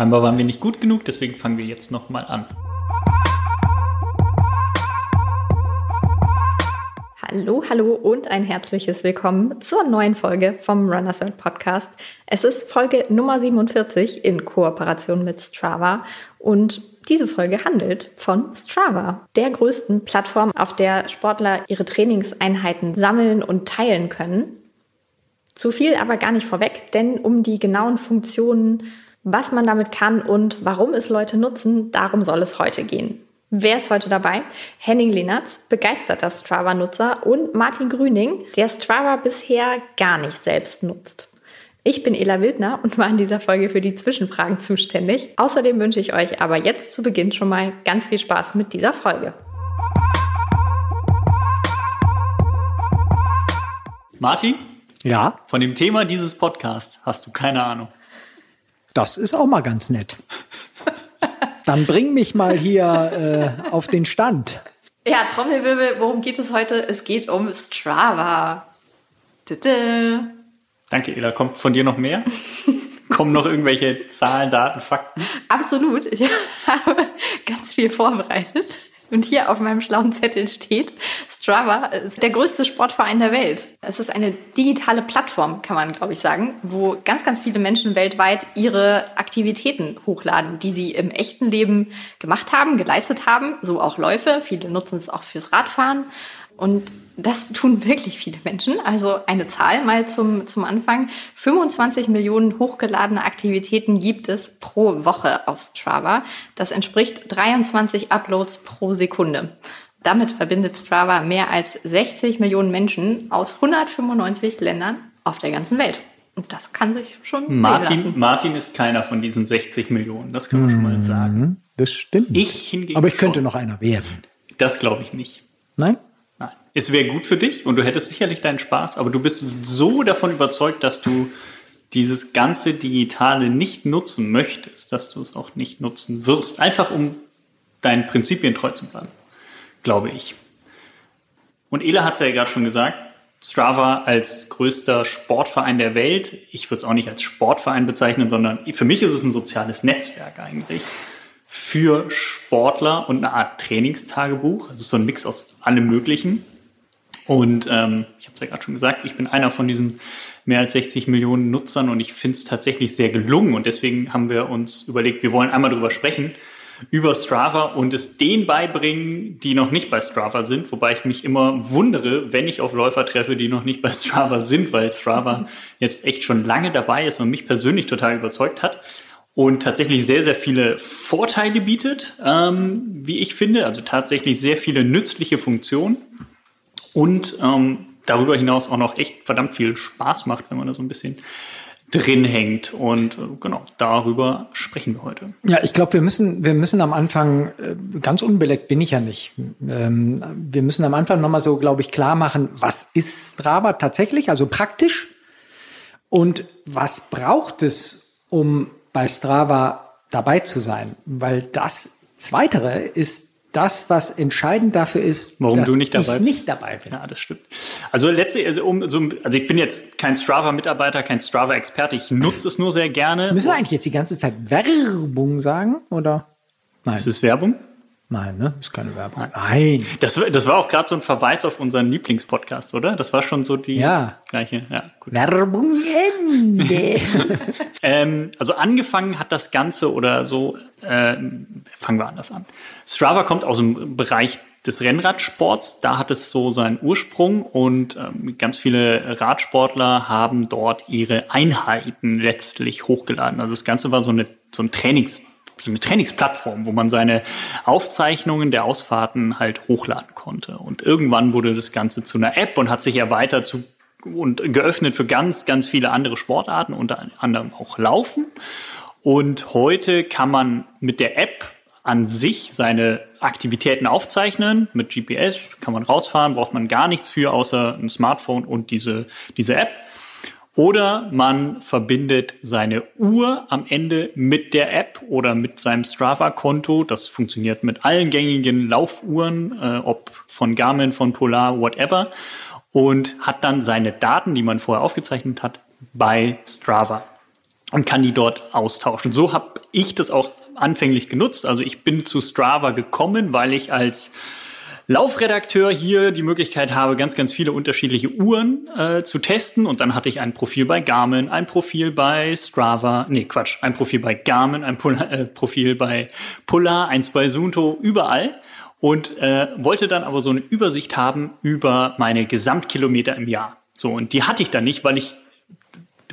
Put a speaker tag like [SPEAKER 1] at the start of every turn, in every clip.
[SPEAKER 1] Scheinbar waren wir nicht gut genug, deswegen fangen wir jetzt nochmal an.
[SPEAKER 2] Hallo, hallo und ein herzliches Willkommen zur neuen Folge vom Runners World Podcast. Es ist Folge Nummer 47 in Kooperation mit Strava und diese Folge handelt von Strava, der größten Plattform, auf der Sportler ihre Trainingseinheiten sammeln und teilen können. Zu viel aber gar nicht vorweg, denn um die genauen Funktionen, was man damit kann und warum es Leute nutzen, darum soll es heute gehen. Wer ist heute dabei? Henning Lehnertz, begeisterter Strava-Nutzer und Martin Grüning, der Strava bisher gar nicht selbst nutzt. Ich bin Ela Wildner und war in dieser Folge für die Zwischenfragen zuständig. Außerdem wünsche ich euch aber jetzt zu Beginn schon mal ganz viel Spaß mit dieser Folge.
[SPEAKER 1] Martin?
[SPEAKER 3] Ja?
[SPEAKER 1] Von dem Thema dieses Podcasts hast du keine Ahnung.
[SPEAKER 3] Das ist auch mal ganz nett. Dann bring mich mal hier äh, auf den Stand.
[SPEAKER 2] Ja, Trommelwirbel, worum geht es heute? Es geht um Strava. Tüte.
[SPEAKER 1] Danke, Ela. Kommt von dir noch mehr? Kommen noch irgendwelche Zahlen, Daten, Fakten?
[SPEAKER 2] Absolut. Ich habe ganz viel vorbereitet. Und hier auf meinem schlauen Zettel steht, Strava ist der größte Sportverein der Welt. Es ist eine digitale Plattform, kann man, glaube ich, sagen, wo ganz, ganz viele Menschen weltweit ihre Aktivitäten hochladen, die sie im echten Leben gemacht haben, geleistet haben. So auch Läufe. Viele nutzen es auch fürs Radfahren. Und das tun wirklich viele Menschen. Also eine Zahl mal zum, zum Anfang. 25 Millionen hochgeladene Aktivitäten gibt es pro Woche auf Strava. Das entspricht 23 Uploads pro Sekunde. Damit verbindet Strava mehr als 60 Millionen Menschen aus 195 Ländern auf der ganzen Welt. Und das kann sich schon
[SPEAKER 1] Martin,
[SPEAKER 2] sehen lassen.
[SPEAKER 1] Martin ist keiner von diesen 60 Millionen, das kann man schon mal sagen.
[SPEAKER 3] Mhm, Das stimmt.
[SPEAKER 1] Ich hingegen
[SPEAKER 3] Aber ich könnte
[SPEAKER 1] schon.
[SPEAKER 3] noch einer werden.
[SPEAKER 1] Das glaube ich nicht.
[SPEAKER 3] Nein?
[SPEAKER 1] Es wäre gut für dich und du hättest sicherlich deinen Spaß, aber du bist so davon überzeugt, dass du dieses ganze Digitale nicht nutzen möchtest, dass du es auch nicht nutzen wirst. Einfach um deinen Prinzipien treu zu bleiben, glaube ich. Und Ela hat es ja gerade schon gesagt, Strava als größter Sportverein der Welt. Ich würde es auch nicht als Sportverein bezeichnen, sondern für mich ist es ein soziales Netzwerk eigentlich für Sportler und eine Art Trainingstagebuch. Also so ein Mix aus allem Möglichen. Und ähm, ich habe es ja gerade schon gesagt, ich bin einer von diesen mehr als 60 Millionen Nutzern und ich finde es tatsächlich sehr gelungen. Und deswegen haben wir uns überlegt, wir wollen einmal darüber sprechen, über Strava und es denen beibringen, die noch nicht bei Strava sind. Wobei ich mich immer wundere, wenn ich auf Läufer treffe, die noch nicht bei Strava sind, weil Strava jetzt echt schon lange dabei ist und mich persönlich total überzeugt hat und tatsächlich sehr, sehr viele Vorteile bietet, ähm, wie ich finde. Also tatsächlich sehr viele nützliche Funktionen und ähm, darüber hinaus auch noch echt verdammt viel Spaß macht, wenn man da so ein bisschen drin hängt. Und äh, genau, darüber sprechen wir heute.
[SPEAKER 3] Ja, ich glaube, wir müssen, wir müssen am Anfang, äh, ganz unbeleckt bin ich ja nicht. Ähm, wir müssen am Anfang nochmal so, glaube ich, klar machen, was ist Strava tatsächlich, also praktisch? Und was braucht es, um bei Strava dabei zu sein? Weil das Zweitere ist das, was entscheidend dafür ist,
[SPEAKER 1] Warum
[SPEAKER 3] dass
[SPEAKER 1] du nicht dabei
[SPEAKER 3] ich
[SPEAKER 1] bist.
[SPEAKER 3] nicht dabei bin.
[SPEAKER 1] Ja, das stimmt. Also letztlich, also, um, so, also ich bin jetzt kein Strava-Mitarbeiter, kein Strava-Experte. Ich nutze es nur sehr gerne.
[SPEAKER 3] Müssen wir eigentlich jetzt die ganze Zeit Werbung sagen? Oder? Nein.
[SPEAKER 1] Ist es Werbung?
[SPEAKER 3] Nein, ne? Ist keine Werbung. Nein.
[SPEAKER 1] Das, das war auch gerade so ein Verweis auf unseren Lieblingspodcast, oder? Das war schon so die
[SPEAKER 3] Ja.
[SPEAKER 1] gleiche. Ja, gut.
[SPEAKER 3] Werbung Ende.
[SPEAKER 1] Ähm, also angefangen hat das Ganze oder so, äh, fangen wir anders an. Strava kommt aus dem Bereich des Rennradsports, da hat es so seinen Ursprung und ähm, ganz viele Radsportler haben dort ihre Einheiten letztlich hochgeladen. Also das Ganze war so eine so ein Trainings so eine Trainingsplattform, wo man seine Aufzeichnungen der Ausfahrten halt hochladen konnte. Und irgendwann wurde das Ganze zu einer App und hat sich erweitert zu und geöffnet für ganz, ganz viele andere Sportarten, unter anderem auch Laufen. Und heute kann man mit der App an sich seine Aktivitäten aufzeichnen. Mit GPS kann man rausfahren, braucht man gar nichts für, außer ein Smartphone und diese, diese App. Oder man verbindet seine Uhr am Ende mit der App oder mit seinem Strava-Konto. Das funktioniert mit allen gängigen Laufuhren, äh, ob von Garmin, von Polar, whatever. Und hat dann seine Daten, die man vorher aufgezeichnet hat, bei Strava. und kann die dort austauschen. So habe ich das auch anfänglich genutzt. Also ich bin zu Strava gekommen, weil ich als Laufredakteur hier die Möglichkeit habe, ganz, ganz viele unterschiedliche Uhren äh, zu testen. Und dann hatte ich ein Profil bei Garmin, ein Profil bei Strava, nee, Quatsch, ein Profil bei Garmin, ein Polar, äh, Profil bei Polar, eins bei Sunto, überall. Und äh, wollte dann aber so eine Übersicht haben über meine Gesamtkilometer im Jahr. So, und die hatte ich dann nicht, weil ich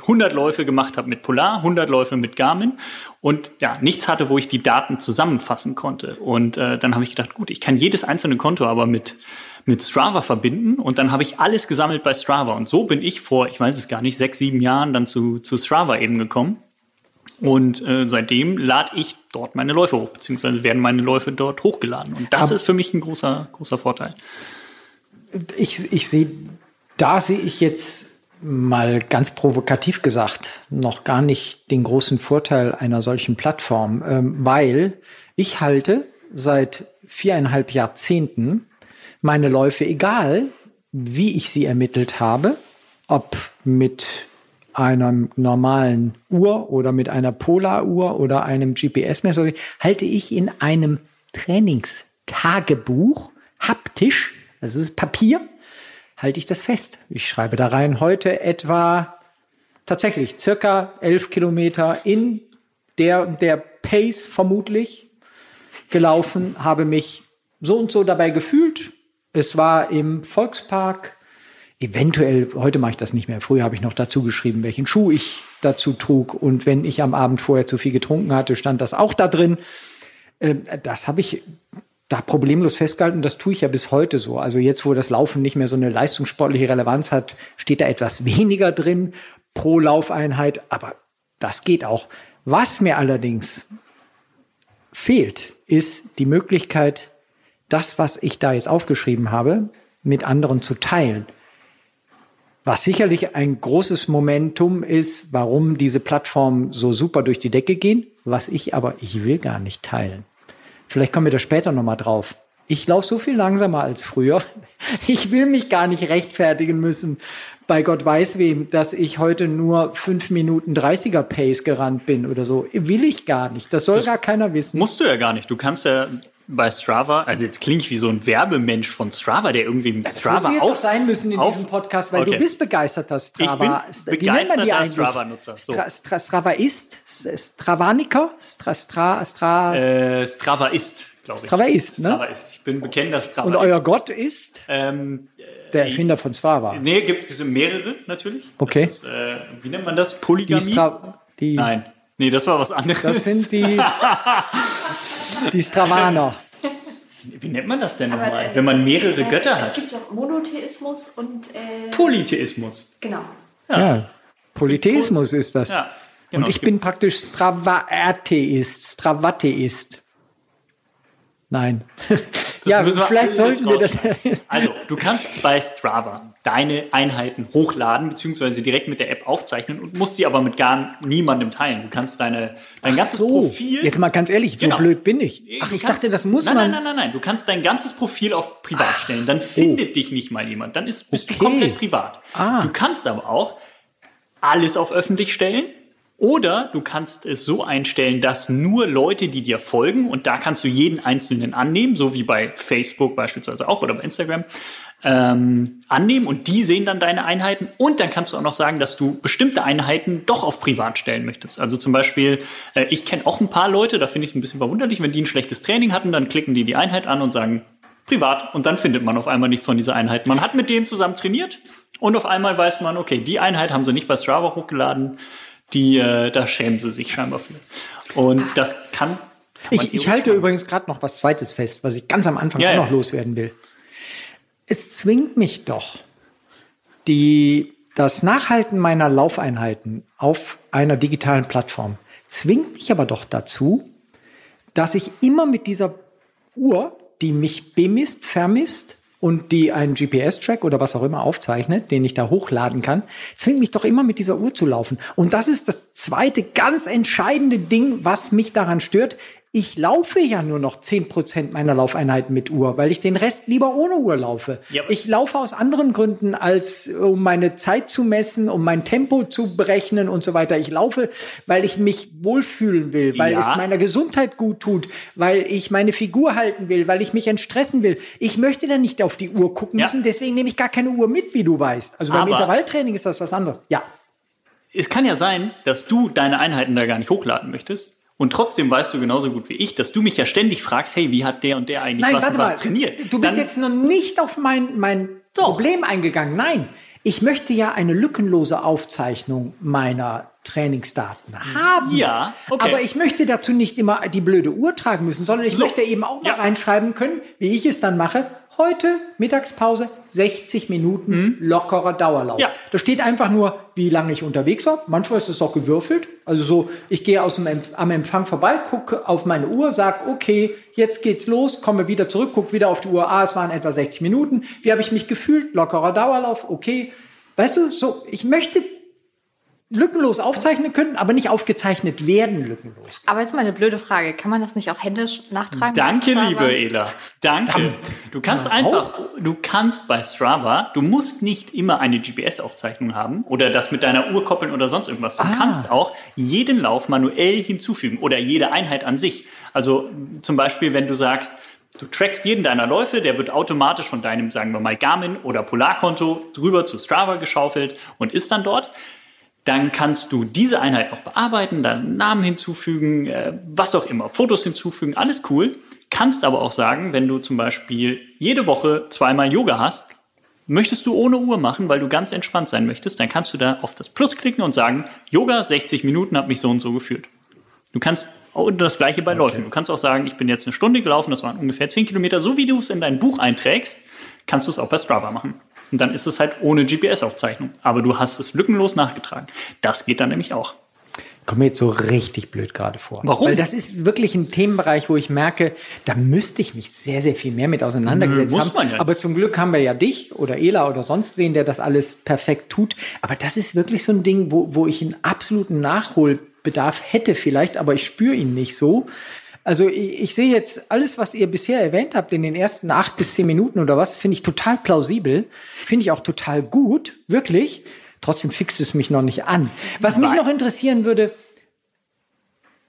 [SPEAKER 1] 100 Läufe gemacht habe mit Polar, 100 Läufe mit Garmin und ja, nichts hatte, wo ich die Daten zusammenfassen konnte. Und äh, dann habe ich gedacht, gut, ich kann jedes einzelne Konto aber mit, mit Strava verbinden und dann habe ich alles gesammelt bei Strava. Und so bin ich vor, ich weiß es gar nicht, sechs, sieben Jahren dann zu, zu Strava eben gekommen. Und äh, seitdem lade ich dort meine Läufe hoch, beziehungsweise werden meine Läufe dort hochgeladen. Und das aber ist für mich ein großer, großer Vorteil.
[SPEAKER 3] Ich, ich sehe, da sehe ich jetzt mal ganz provokativ gesagt, noch gar nicht den großen Vorteil einer solchen Plattform, ähm, weil ich halte seit viereinhalb Jahrzehnten meine Läufe, egal wie ich sie ermittelt habe, ob mit einer normalen Uhr oder mit einer Polaruhr oder einem GPS-Messer, halte ich in einem Trainingstagebuch haptisch, das ist Papier, halte ich das fest. Ich schreibe da rein, heute etwa tatsächlich circa elf Kilometer in der, der Pace vermutlich gelaufen, habe mich so und so dabei gefühlt. Es war im Volkspark. Eventuell, heute mache ich das nicht mehr. Früher habe ich noch dazu geschrieben, welchen Schuh ich dazu trug. Und wenn ich am Abend vorher zu viel getrunken hatte, stand das auch da drin. Ähm, das habe ich da problemlos festgehalten. Das tue ich ja bis heute so. Also jetzt, wo das Laufen nicht mehr so eine leistungssportliche Relevanz hat, steht da etwas weniger drin pro Laufeinheit. Aber das geht auch. Was mir allerdings fehlt, ist die Möglichkeit, das, was ich da jetzt aufgeschrieben habe, mit anderen zu teilen. Was sicherlich ein großes Momentum ist, warum diese Plattformen so super durch die Decke gehen, was ich aber, ich will gar nicht teilen. Vielleicht kommen wir da später nochmal drauf. Ich laufe so viel langsamer als früher. Ich will mich gar nicht rechtfertigen müssen, bei Gott weiß wem, dass ich heute nur 5 Minuten 30er Pace gerannt bin oder so. Will ich gar nicht. Das soll das gar keiner wissen.
[SPEAKER 1] Musst du ja gar nicht. Du kannst ja bei Strava, also jetzt klinge ich wie so ein Werbemensch von Strava, der irgendwie mit das Strava
[SPEAKER 3] auf sein müssen in auf, diesem Podcast, weil okay. du bist begeisterter Strava.
[SPEAKER 1] Ich bin begeisterter Strava-Nutzer.
[SPEAKER 3] So. Stra Stra Strava ist, Stravaniker, Stra Stra Stra
[SPEAKER 1] äh, Strava ist, glaube ich.
[SPEAKER 3] Strava ist, ne?
[SPEAKER 1] Strava ist. Ich bin bekennender Strava.
[SPEAKER 3] Und euer Gott ist? Ähm, der Erfinder von Strava.
[SPEAKER 1] Nee, gibt es mehrere natürlich.
[SPEAKER 3] Okay.
[SPEAKER 1] Ist, äh, wie nennt man das? Polygamie? Die Nein. Nee, das war was anderes.
[SPEAKER 3] Das sind die, die Stravaner.
[SPEAKER 1] Wie nennt man das denn nochmal, äh, wenn man mehrere
[SPEAKER 2] äh,
[SPEAKER 1] Götter hat?
[SPEAKER 2] Es gibt doch Monotheismus und äh,
[SPEAKER 1] Polytheismus.
[SPEAKER 2] Genau.
[SPEAKER 3] Ja, ja Polytheismus ist das. Ja, genau, und ich bin praktisch Stravatheist, Stravatheist. Nein. ja, vielleicht sollten wir das.
[SPEAKER 1] also, du kannst bei Strava deine Einheiten hochladen, beziehungsweise direkt mit der App aufzeichnen und musst die aber mit gar niemandem teilen. Du kannst deine, dein Ach ganzes so. Profil.
[SPEAKER 3] Jetzt mal ganz ehrlich, genau. blöd bin ich? Ach, ich kannst, dachte, das muss
[SPEAKER 1] nein,
[SPEAKER 3] man.
[SPEAKER 1] Nein, nein, nein, nein. Du kannst dein ganzes Profil auf privat Ach, stellen. Dann findet oh. dich nicht mal jemand. Dann ist, bist okay. du komplett privat. Ah. Du kannst aber auch alles auf öffentlich stellen oder du kannst es so einstellen, dass nur Leute, die dir folgen, und da kannst du jeden einzelnen annehmen, so wie bei Facebook beispielsweise auch oder bei Instagram, ähm, annehmen und die sehen dann deine Einheiten. Und dann kannst du auch noch sagen, dass du bestimmte Einheiten doch auf privat stellen möchtest. Also zum Beispiel, äh, ich kenne auch ein paar Leute, da finde ich es ein bisschen verwunderlich, wenn die ein schlechtes Training hatten, dann klicken die die Einheit an und sagen, privat und dann findet man auf einmal nichts von dieser Einheit. Man hat mit denen zusammen trainiert und auf einmal weiß man, okay, die Einheit haben sie nicht bei Strava hochgeladen, die, äh, da schämen sie sich scheinbar für. Und das kann. kann
[SPEAKER 3] ich, ich halte machen. übrigens gerade noch was Zweites fest, was ich ganz am Anfang ja, auch noch ja. loswerden will. Es zwingt mich doch, die, das Nachhalten meiner Laufeinheiten auf einer digitalen Plattform zwingt mich aber doch dazu, dass ich immer mit dieser Uhr, die mich bemisst, vermisst, und die einen GPS-Track oder was auch immer aufzeichnet, den ich da hochladen kann, zwingt mich doch immer mit dieser Uhr zu laufen. Und das ist das zweite ganz entscheidende Ding, was mich daran stört. Ich laufe ja nur noch 10% meiner Laufeinheiten mit Uhr, weil ich den Rest lieber ohne Uhr laufe.
[SPEAKER 1] Aber-
[SPEAKER 3] ich laufe aus anderen Gründen, als um meine Zeit zu messen, um mein Tempo zu berechnen und so weiter. Ich laufe, weil ich mich wohlfühlen will, weil
[SPEAKER 1] Ja.
[SPEAKER 3] es meiner Gesundheit gut tut, weil ich meine Figur halten will, weil ich mich entstressen will. Ich möchte dann nicht auf die Uhr gucken
[SPEAKER 1] Ja.
[SPEAKER 3] müssen, deswegen nehme ich gar keine Uhr mit, wie du weißt. Also beim
[SPEAKER 1] Aber-
[SPEAKER 3] Intervalltraining ist das was anderes. Ja.
[SPEAKER 1] Es kann ja sein, dass du deine Einheiten da gar nicht hochladen möchtest. Und trotzdem weißt du genauso gut wie ich, dass du mich ja ständig fragst, hey, wie hat der und der eigentlich
[SPEAKER 3] Nein,
[SPEAKER 1] was
[SPEAKER 3] warte
[SPEAKER 1] und was
[SPEAKER 3] mal.
[SPEAKER 1] trainiert?
[SPEAKER 3] Du bist
[SPEAKER 1] Dann-
[SPEAKER 3] jetzt noch nicht auf mein, mein
[SPEAKER 1] Doch.
[SPEAKER 3] Problem eingegangen. Nein, ich möchte ja eine lückenlose Aufzeichnung meiner Trainingsdaten haben.
[SPEAKER 1] Ja, okay.
[SPEAKER 3] Aber ich möchte dazu nicht immer die blöde Uhr tragen müssen, sondern ich
[SPEAKER 1] So.
[SPEAKER 3] möchte eben auch mal
[SPEAKER 1] Ja.
[SPEAKER 3] reinschreiben können, wie ich es dann mache. Heute Mittagspause 60 Minuten lockerer Dauerlauf.
[SPEAKER 1] Mhm. Ja.
[SPEAKER 3] Da steht einfach nur, wie lange ich unterwegs war. Manchmal ist es auch gewürfelt. Also so, ich gehe aus dem am Empfang vorbei, gucke auf meine Uhr, sag, okay, jetzt geht's los, komme wieder zurück, gucke wieder auf die Uhr. Ah, es waren etwa 60 Minuten. Wie habe ich mich gefühlt? Lockerer Dauerlauf, okay. Weißt du, so, ich möchte lückenlos aufzeichnen können, aber nicht aufgezeichnet werden lückenlos.
[SPEAKER 2] Aber jetzt mal eine blöde Frage. Kann man das nicht auch händisch nachtragen?
[SPEAKER 1] Danke, liebe Ela. Danke. Du kannst einfach, du kannst bei Strava, du musst nicht immer eine GPS-Aufzeichnung haben oder das mit deiner Uhr koppeln oder sonst irgendwas. Du
[SPEAKER 3] Ah.
[SPEAKER 1] kannst auch jeden Lauf manuell hinzufügen oder jede Einheit an sich. Also zum Beispiel, wenn du sagst, du trackst jeden deiner Läufe, der wird automatisch von deinem, sagen wir mal, Garmin oder Polarkonto drüber zu Strava geschaufelt und ist dann dort. Dann kannst du diese Einheit noch bearbeiten, dann Namen hinzufügen, äh, was auch immer, Fotos hinzufügen, alles cool. Kannst aber auch sagen, wenn du zum Beispiel jede Woche zweimal Yoga hast, möchtest du ohne Uhr machen, weil du ganz entspannt sein möchtest, dann kannst du da auf das Plus klicken und sagen, Yoga 60 Minuten hat mich so und so geführt. Du kannst auch das gleiche bei Läufen. Du kannst auch sagen, ich bin jetzt eine Stunde gelaufen, das waren ungefähr 10 Kilometer. So wie du es in dein Buch einträgst, kannst du es auch bei Strava machen. Und dann ist es halt ohne GPS-Aufzeichnung. Aber du hast es lückenlos nachgetragen. Das geht dann nämlich auch.
[SPEAKER 3] Kommt mir jetzt so richtig blöd gerade vor.
[SPEAKER 1] Warum?
[SPEAKER 3] Weil das ist wirklich ein Themenbereich, wo ich merke, da müsste ich mich sehr, sehr viel mehr mit auseinandergesetzt
[SPEAKER 1] Nö, muss
[SPEAKER 3] haben.
[SPEAKER 1] man ja.
[SPEAKER 3] Aber zum Glück haben wir ja dich oder Ela oder sonst wen, der das alles perfekt tut. Aber das ist wirklich so ein Ding, wo, wo ich einen absoluten Nachholbedarf hätte vielleicht, aber ich spüre ihn nicht so. Also ich, ich sehe jetzt alles, was ihr bisher erwähnt habt in den ersten acht bis zehn Minuten oder was, finde ich total plausibel, finde ich auch total gut, wirklich. Trotzdem fixt es mich noch nicht an. Was mich noch interessieren würde,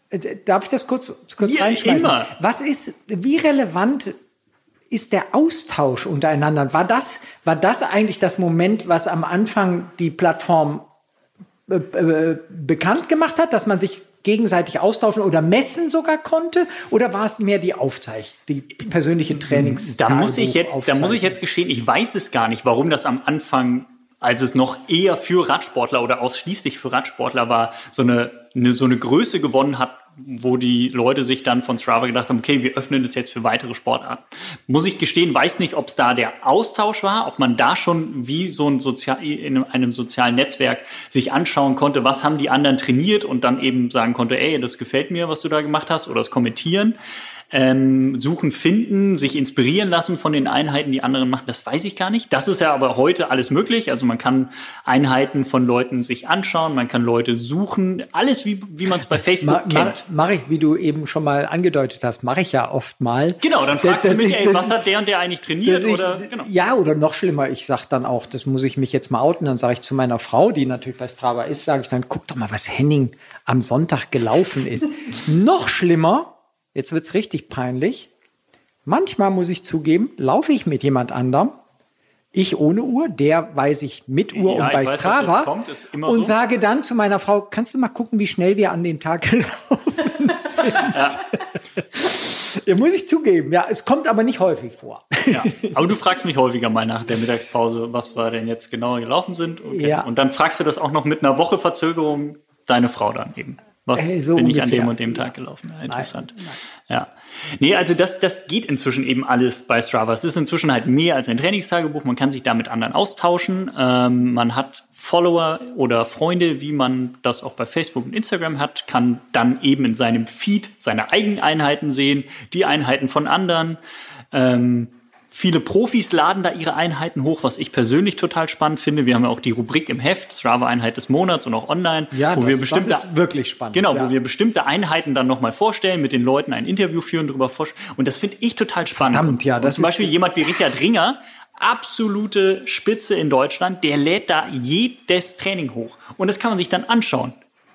[SPEAKER 3] äh, Darf ich das kurz, kurz
[SPEAKER 1] Ja,
[SPEAKER 3] reinschmeißen?
[SPEAKER 1] immer.
[SPEAKER 3] Was ist, wie relevant ist der Austausch untereinander? War das, war das eigentlich das Moment, was am Anfang die Plattform äh, äh, bekannt gemacht hat, dass man sich gegenseitig austauschen oder messen sogar konnte? Oder war es mehr die Aufzeichnung, die persönliche Trainings?
[SPEAKER 1] Da muss ich jetzt, da muss ich jetzt gestehen, ich weiß es gar nicht, warum das am Anfang, als es noch eher für Radsportler oder ausschließlich für Radsportler war, so eine, eine so eine Größe gewonnen hat, wo die Leute sich dann von Strava gedacht haben, okay, wir öffnen das jetzt für weitere Sportarten. Muss ich gestehen, weiß nicht, ob es da der Austausch war, ob man da schon wie so ein Sozial, in einem sozialen Netzwerk sich anschauen konnte, was haben die anderen trainiert und dann eben sagen konnte, ey, das gefällt mir, was du da gemacht hast, oder das kommentieren. Ähm, suchen, finden, sich inspirieren lassen von den Einheiten, die anderen machen, das weiß ich gar nicht. Das ist ja aber heute alles möglich. Also man kann Einheiten von Leuten sich anschauen, man kann Leute suchen, alles wie, wie man es bei Facebook
[SPEAKER 3] Ma,
[SPEAKER 1] kennt.
[SPEAKER 3] mache ich, wie du eben schon mal angedeutet hast, mache ich ja oft mal.
[SPEAKER 1] Genau, dann fragst
[SPEAKER 3] Dass
[SPEAKER 1] du mich,
[SPEAKER 3] ich-
[SPEAKER 1] ey, was hat der und der eigentlich trainiert?
[SPEAKER 3] ich-
[SPEAKER 1] Oder, genau.
[SPEAKER 3] Ja, oder noch schlimmer, ich sage dann auch, das muss ich mich jetzt mal outen, dann sage ich zu meiner Frau, die natürlich bei Strava ist, sage ich dann, guck doch mal, was Henning am Sonntag gelaufen ist. noch schlimmer, jetzt wird's richtig peinlich, manchmal muss ich zugeben, laufe ich mit jemand anderem, ich ohne Uhr, der weiß ich mit Uhr
[SPEAKER 1] Ja,
[SPEAKER 3] und bei
[SPEAKER 1] weiß,
[SPEAKER 3] Strava
[SPEAKER 1] kommt,
[SPEAKER 3] und
[SPEAKER 1] so.
[SPEAKER 3] sage dann zu meiner Frau, kannst du mal gucken, wie schnell wir an dem Tag gelaufen sind. ja. muss ich zugeben. Ja, es kommt aber nicht häufig vor.
[SPEAKER 1] Ja. Aber du fragst mich häufiger mal nach der Mittagspause, was wir denn jetzt genauer gelaufen sind. Okay.
[SPEAKER 3] Ja.
[SPEAKER 1] Und dann fragst du das auch noch mit einer Woche Verzögerung deine Frau dann eben. Was
[SPEAKER 3] Äh, so
[SPEAKER 1] bin ich an
[SPEAKER 3] ungefähr.
[SPEAKER 1] dem und dem Tag gelaufen? Ja, interessant. Ja. Nee, also das, das geht inzwischen eben alles bei Strava. Es ist inzwischen halt mehr als ein Trainingstagebuch. Man kann sich da mit anderen austauschen. Ähm, man hat Follower oder Freunde, wie man das auch bei Facebook und Instagram hat, kann dann eben in seinem Feed seine eigenen Einheiten sehen, die Einheiten von anderen. Ähm, Viele Profis laden da ihre Einheiten hoch, was ich persönlich total spannend finde. Wir haben ja auch die Rubrik im Heft, Strava-Einheit des Monats und auch online,
[SPEAKER 3] Ja,
[SPEAKER 1] wo
[SPEAKER 3] das,
[SPEAKER 1] wir bestimmte,
[SPEAKER 3] das ist wirklich spannend.
[SPEAKER 1] genau,
[SPEAKER 3] ja.
[SPEAKER 1] wo wir bestimmte Einheiten dann nochmal vorstellen, mit den Leuten ein Interview führen, darüber vorstellen. Und das finde ich total spannend.
[SPEAKER 3] Verdammt, ja,
[SPEAKER 1] Und
[SPEAKER 3] das
[SPEAKER 1] zum Beispiel jemand wie Richard Ringer, absolute Spitze in Deutschland, der lädt da jedes Training hoch. Und das kann man sich dann anschauen.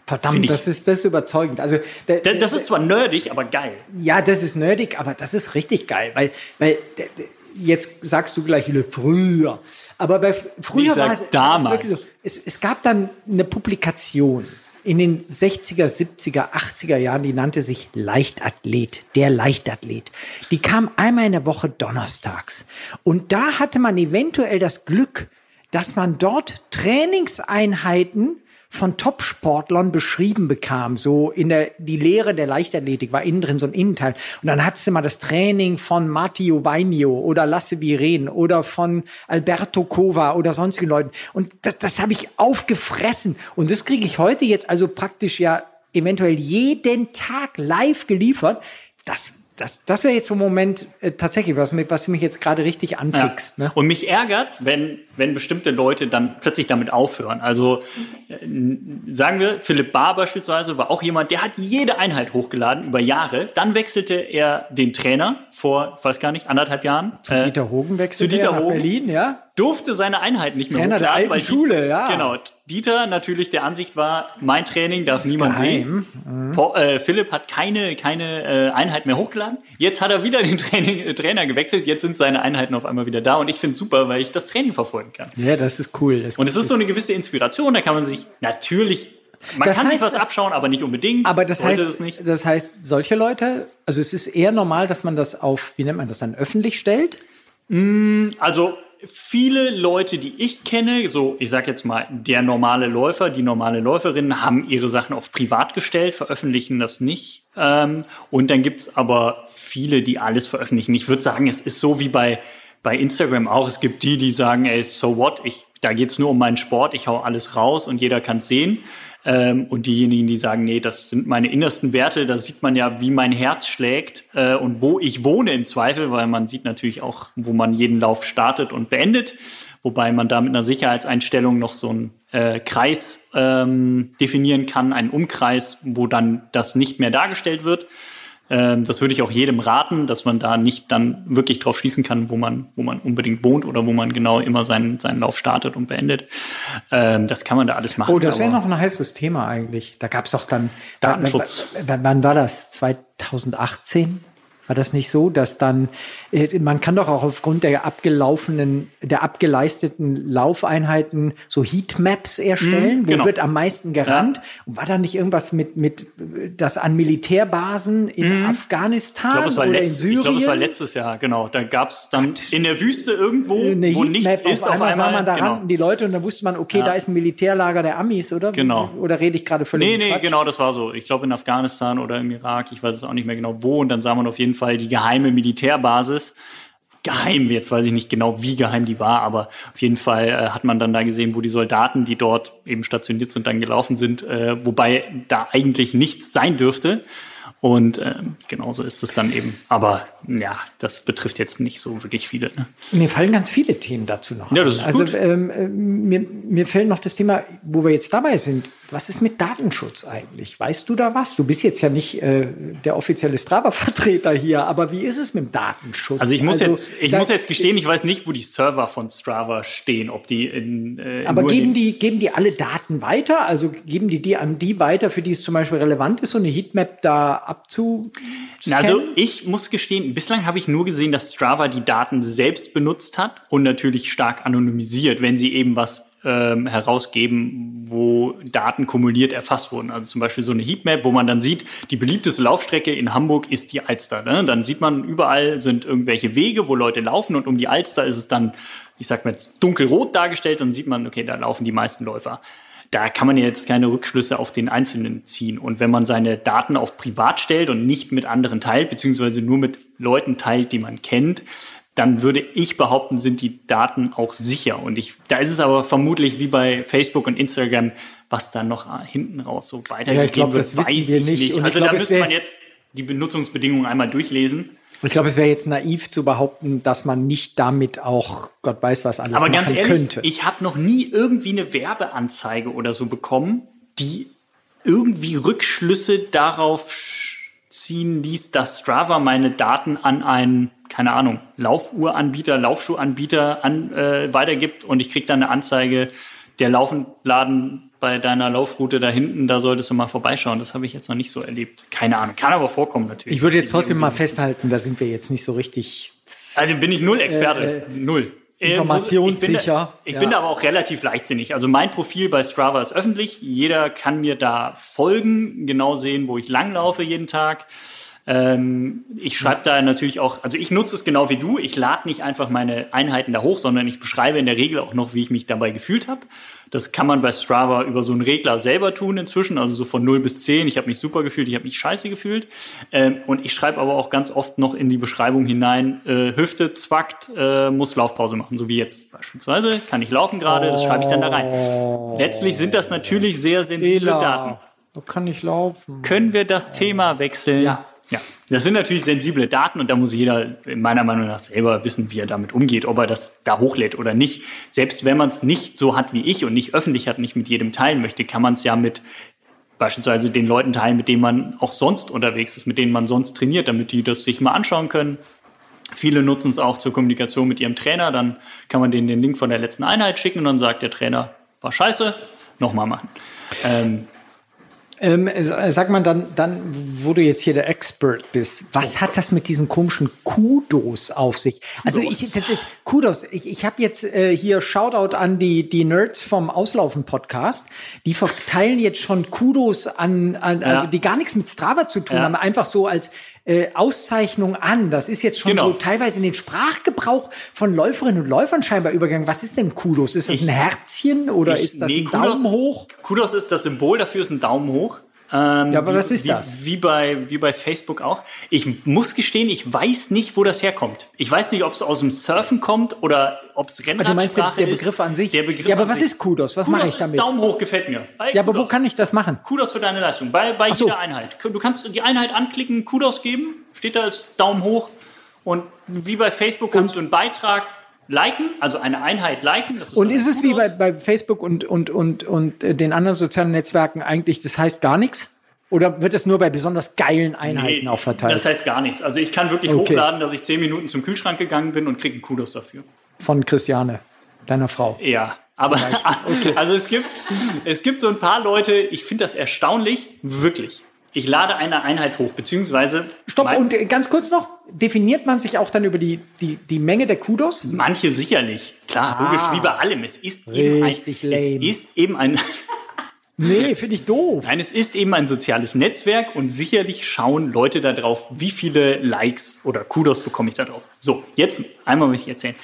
[SPEAKER 3] Verdammt, das ist, das ist überzeugend. Also, der,
[SPEAKER 1] Da- Das ist zwar nerdig, aber geil.
[SPEAKER 3] Ja, das ist nerdig, aber das ist richtig geil, weil, weil d- d- jetzt sagst du gleich wieder früher. Aber bei früher war es,
[SPEAKER 1] damals.
[SPEAKER 3] so. Es, es gab dann eine Publikation in den 60er, 70er, 80er Jahren, die nannte sich Leichtathlet, der Leichtathlet. Die kam einmal in der Woche donnerstags. Und da hatte man eventuell das Glück, dass man dort Trainingseinheiten von Top-Sportlern beschrieben bekam. So in der, die Lehre der Leichtathletik war innen drin so ein Innenteil. Und dann hattest du mal das Training von Matteo Vainio oder Lasse Viren oder von Alberto Cova oder sonstigen Leuten. Und das, das habe ich aufgefressen. Und das kriege ich heute jetzt also praktisch ja eventuell jeden Tag live geliefert. Das, das, das wäre jetzt so ein Moment äh, tatsächlich, was, mich- was mich jetzt gerade richtig anfixt. Ne?
[SPEAKER 1] Und mich ärgert's, wenn, wenn bestimmte Leute dann plötzlich damit aufhören. Also äh, sagen wir, Philipp Bahr beispielsweise war auch jemand, der hat jede Einheit hochgeladen über Jahre. Dann wechselte er den Trainer vor, ich weiß gar nicht, anderthalb Jahren.
[SPEAKER 3] Zu
[SPEAKER 1] Äh,
[SPEAKER 3] Dieter Hogen wechselt
[SPEAKER 1] zu Dieter Hogen.
[SPEAKER 3] Berlin, ja?
[SPEAKER 1] Durfte seine Einheit nicht mehr
[SPEAKER 3] Trainer der
[SPEAKER 1] hochladen.
[SPEAKER 3] alten
[SPEAKER 1] Diet-
[SPEAKER 3] Schule, ja.
[SPEAKER 1] Genau. Dieter natürlich der Ansicht war, mein Training darf niemand
[SPEAKER 3] geheim.
[SPEAKER 1] sehen. Po, äh, Philipp hat keine, keine äh, Einheit mehr hochgeladen. Jetzt hat er wieder den Training, äh, Trainer gewechselt. Jetzt sind seine Einheiten auf einmal wieder da. Und ich finde es super, weil ich das Training verfolgen kann.
[SPEAKER 3] Ja, das ist cool. Das
[SPEAKER 1] Und es ist so eine gewisse Inspiration. Da kann man sich natürlich, man
[SPEAKER 3] Das
[SPEAKER 1] kann sich
[SPEAKER 3] heißt-
[SPEAKER 1] was abschauen, aber nicht unbedingt.
[SPEAKER 3] aber das
[SPEAKER 1] Sollte
[SPEAKER 3] heißt,
[SPEAKER 1] es nicht.
[SPEAKER 3] das heißt, solche Leute, also es ist eher normal, dass man das auf, wie nennt man das dann, öffentlich stellt?
[SPEAKER 1] Also viele Leute, die ich kenne, so ich sag jetzt mal, der normale Läufer, die normale Läuferin, haben ihre Sachen auf privat gestellt, veröffentlichen das nicht. Ähm, und dann gibt's aber viele, die alles veröffentlichen. Ich würde sagen, es ist so wie bei, bei Instagram auch. Es gibt die, die sagen, ey, so what, ich, da geht's nur um meinen Sport, ich hau alles raus und jeder kann's sehen. Ähm, und diejenigen, die sagen, nee, das sind meine innersten Werte, da sieht man ja, wie mein Herz schlägt äh, und wo ich wohne im Zweifel, weil man sieht natürlich auch, wo man jeden Lauf startet und beendet, wobei man da mit einer Sicherheitseinstellung noch so einen äh, Kreis ähm, definieren kann, einen Umkreis, wo dann das nicht mehr dargestellt wird. Ähm, das würde ich auch jedem raten, dass man da nicht dann wirklich drauf schließen kann, wo man, wo man unbedingt wohnt oder wo man genau immer seinen, seinen Lauf startet und beendet. Ähm, das kann man da alles machen.
[SPEAKER 3] Oh, das wäre noch ein heißes Thema eigentlich. Da gab es doch dann
[SPEAKER 1] Datenschutz.
[SPEAKER 3] W- w- Wann war das? 2018? War das nicht so, dass dann, äh, man kann doch auch aufgrund der abgelaufenen, der abgeleisteten Laufeinheiten so Heatmaps erstellen, wo
[SPEAKER 1] genau.
[SPEAKER 3] wird am meisten gerannt? Und war da nicht irgendwas mit, mit, das an Militärbasen in Afghanistan.
[SPEAKER 1] Ich glaube, es war,
[SPEAKER 3] oder in
[SPEAKER 1] letzt,
[SPEAKER 3] Syrien?
[SPEAKER 1] ich glaube, es war letztes Jahr, genau. Da gab es dann in der Wüste irgendwo,
[SPEAKER 3] eine
[SPEAKER 1] wo nichts
[SPEAKER 3] Heatmap,
[SPEAKER 1] ist,
[SPEAKER 3] auf einmal sah man da
[SPEAKER 1] genau.
[SPEAKER 3] rannten die Leute und dann wusste man, okay,
[SPEAKER 1] Ja.
[SPEAKER 3] da ist ein Militärlager der Amis, oder?
[SPEAKER 1] Genau.
[SPEAKER 3] Oder rede ich gerade völlig
[SPEAKER 1] Nee, nee,
[SPEAKER 3] Quatsch?
[SPEAKER 1] genau, das war so. Ich glaube in Afghanistan oder im Irak, ich weiß es auch nicht mehr genau wo. Und dann sah man auf jeden Fall die geheime Militärbasis. Geheim, jetzt weiß ich nicht genau, wie geheim die war, aber auf jeden Fall äh, hat man dann da gesehen, wo die Soldaten, die dort eben stationiert sind, dann gelaufen sind, äh, wobei da eigentlich nichts sein dürfte. Und ähm, genauso ist es dann eben. Aber ja, das betrifft jetzt nicht so wirklich viele. Ne?
[SPEAKER 3] Mir fallen ganz viele Themen dazu noch.
[SPEAKER 1] Ja, das ist
[SPEAKER 3] also
[SPEAKER 1] gut.
[SPEAKER 3] ähm, äh, mir, mir fällt noch das Thema, wo wir jetzt dabei sind. Was ist mit Datenschutz eigentlich? Weißt du da was? Du bist jetzt ja nicht äh, der offizielle Strava-Vertreter hier, aber wie ist es mit dem Datenschutz?
[SPEAKER 1] Also ich muss jetzt, ich
[SPEAKER 3] da-
[SPEAKER 1] muss jetzt gestehen, ich weiß nicht, wo die Server von Strava stehen, ob die in. Äh,
[SPEAKER 3] Aber geben die, geben die alle Daten weiter? Also geben die die an die weiter, für die es zum Beispiel relevant ist, so eine Heatmap da abzu
[SPEAKER 1] Also ich muss gestehen, bislang habe ich nur gesehen, dass Strava die Daten selbst benutzt hat und natürlich stark anonymisiert, wenn sie eben was ähm, herausgeben, wo Daten kumuliert erfasst wurden. Also zum Beispiel so eine Heatmap, wo man dann sieht, die beliebteste Laufstrecke in Hamburg ist die Alster. Ne? Dann sieht man, überall sind irgendwelche Wege, wo Leute laufen und um die Alster ist es dann, ich sag mal jetzt dunkelrot dargestellt und sieht man, okay, da laufen die meisten Läufer. Da kann man jetzt keine Rückschlüsse auf den Einzelnen ziehen. Und wenn man seine Daten auf privat stellt und nicht mit anderen teilt, beziehungsweise nur mit Leuten teilt, die man kennt, dann würde ich behaupten, sind die Daten auch sicher. Und ich, da ist es aber vermutlich wie bei Facebook und Instagram, was dann noch hinten raus so weitergegeben
[SPEAKER 3] Ja, ich glaub, das wissen wir nicht. Ich
[SPEAKER 1] Also
[SPEAKER 3] glaub,
[SPEAKER 1] da müsste man jetzt die Benutzungsbedingungen einmal durchlesen.
[SPEAKER 3] Ich glaube, es wäre jetzt naiv zu behaupten, dass man nicht damit auch Gott weiß was alles
[SPEAKER 1] Aber
[SPEAKER 3] machen
[SPEAKER 1] ganz ehrlich,
[SPEAKER 3] könnte.
[SPEAKER 1] ich habe noch nie irgendwie eine Werbeanzeige oder so bekommen, die irgendwie Rückschlüsse darauf ziehen ließ, dass Strava meine Daten an einen, keine Ahnung, Laufuhranbieter, Laufschuhanbieter an, äh, weitergibt und ich kriege dann eine Anzeige, der Laufenladen bei deiner Laufroute da hinten, da solltest du mal vorbeischauen. Das habe ich jetzt noch nicht so erlebt. Keine Ahnung, kann aber vorkommen natürlich.
[SPEAKER 3] ich würde jetzt trotzdem mal festhalten, da sind wir jetzt nicht so richtig.
[SPEAKER 1] Also bin ich null Experte. null. Äh,
[SPEAKER 3] informationssicher,
[SPEAKER 1] Ich bin, ich
[SPEAKER 3] ja.
[SPEAKER 1] bin aber auch relativ leichtsinnig. Also mein Profil bei Strava ist öffentlich. Jeder kann mir da folgen, genau sehen, wo ich langlaufe jeden Tag. Ähm, ich schreibe da natürlich auch, also ich nutze es genau wie du. Ich lade nicht einfach meine Einheiten da hoch, sondern ich beschreibe in der Regel auch noch, wie ich mich dabei gefühlt habe. Das kann man bei Strava über so einen Regler selber tun inzwischen, also so von 0 bis 10. Ich habe mich super gefühlt, ich habe mich scheiße gefühlt. Ähm, und ich schreibe aber auch ganz oft noch in die Beschreibung hinein, äh, Hüfte zwackt, äh, muss Laufpause machen, so wie jetzt beispielsweise. Kann ich laufen gerade, das schreibe ich dann da rein. Letztlich sind das natürlich sehr sensible Daten.
[SPEAKER 3] da kann ich laufen.
[SPEAKER 1] Können wir das Thema wechseln?
[SPEAKER 3] Ja.
[SPEAKER 1] Ja, das sind natürlich sensible Daten und da muss jeder meiner Meinung nach selber wissen, wie er damit umgeht, ob er das da hochlädt oder nicht. Selbst wenn man es nicht so hat wie ich und nicht öffentlich hat, nicht mit jedem teilen möchte, kann man es ja mit beispielsweise den Leuten teilen, mit denen man auch sonst unterwegs ist, mit denen man sonst trainiert, damit die das sich mal anschauen können. Viele nutzen es auch zur Kommunikation mit ihrem Trainer. Dann kann man denen den Link von der letzten Einheit schicken und dann sagt der Trainer, war scheiße, nochmal machen. Ähm,
[SPEAKER 3] Ähm, sag mal dann, dann, wo du jetzt hier der Expert bist, was hat das mit diesen komischen Kudos auf sich? Also
[SPEAKER 1] Kudos.
[SPEAKER 3] ich, das, das, Kudos, ich, ich habe jetzt äh, hier Shoutout an die, die Nerds vom Auslaufen-Podcast, die verteilen jetzt schon Kudos an, an also
[SPEAKER 1] Ja.
[SPEAKER 3] die gar nichts mit Strava zu tun
[SPEAKER 1] Ja.
[SPEAKER 3] haben, einfach so als äh, Auszeichnung an. Das ist jetzt schon
[SPEAKER 1] Genau.
[SPEAKER 3] so teilweise in den Sprachgebrauch von Läuferinnen und Läufern scheinbar übergegangen. Was ist denn Kudos? Ist das ein Herzchen oder
[SPEAKER 1] Ich-
[SPEAKER 3] ist das
[SPEAKER 1] nee,
[SPEAKER 3] ein Daumen hoch?
[SPEAKER 1] Kudos ist das Symbol, dafür ist ein Daumen hoch. Ähm,
[SPEAKER 3] Ja, aber was ist
[SPEAKER 1] wie,
[SPEAKER 3] das?
[SPEAKER 1] Wie bei, wie bei Facebook auch. Ich muss gestehen, ich weiß nicht, wo das herkommt. Ich weiß nicht, ob es aus dem Surfen kommt oder ob es
[SPEAKER 3] Ah, Du meinst der
[SPEAKER 1] ist.
[SPEAKER 3] Begriff an sich?
[SPEAKER 1] Der Begriff
[SPEAKER 3] ja, aber was
[SPEAKER 1] sich.
[SPEAKER 3] ist Kudos? Was
[SPEAKER 1] Kudos
[SPEAKER 3] mache ich
[SPEAKER 1] ist
[SPEAKER 3] damit?
[SPEAKER 1] Daumen hoch, gefällt mir. Hey,
[SPEAKER 3] Ja, aber wo
[SPEAKER 1] Kudos.
[SPEAKER 3] kann ich das machen?
[SPEAKER 1] Kudos für deine Leistung. Bei, bei
[SPEAKER 3] so.
[SPEAKER 1] jeder Einheit. Du kannst die Einheit anklicken, Kudos geben, steht da als Daumen hoch. Und wie bei Facebook kannst du einen Beitrag liken, also eine Einheit liken. Das
[SPEAKER 3] Und ist es wie bei, bei Facebook und, und, und, und äh, den anderen sozialen Netzwerken eigentlich, das heißt gar nichts? Oder wird es nur bei besonders geilen Einheiten
[SPEAKER 1] Nee,
[SPEAKER 3] auch verteilt?
[SPEAKER 1] Das heißt gar nichts. Also ich kann wirklich
[SPEAKER 3] Okay.
[SPEAKER 1] hochladen, dass ich zehn Minuten zum Kühlschrank gegangen bin und kriege einen Kudos dafür.
[SPEAKER 3] Von Christiane, deiner Frau.
[SPEAKER 1] Ja, aber also es gibt, es gibt so ein paar Leute, ich finde das erstaunlich, wirklich. Ich lade eine Einheit hoch, beziehungsweise
[SPEAKER 3] Stopp, und äh, ganz kurz noch, definiert man sich auch dann über die, die, die Menge der Kudos?
[SPEAKER 1] manche sicherlich. Klar,
[SPEAKER 3] Ah.
[SPEAKER 1] logisch, wie bei allem. Es ist eben ein,
[SPEAKER 3] Richtig lame.
[SPEAKER 1] es ist eben ein,
[SPEAKER 3] Nee, finde ich doof.
[SPEAKER 1] nein, es ist eben ein soziales Netzwerk und sicherlich schauen Leute da drauf, wie viele Likes oder Kudos bekomme ich da drauf. So, jetzt einmal möchte ich erzählen.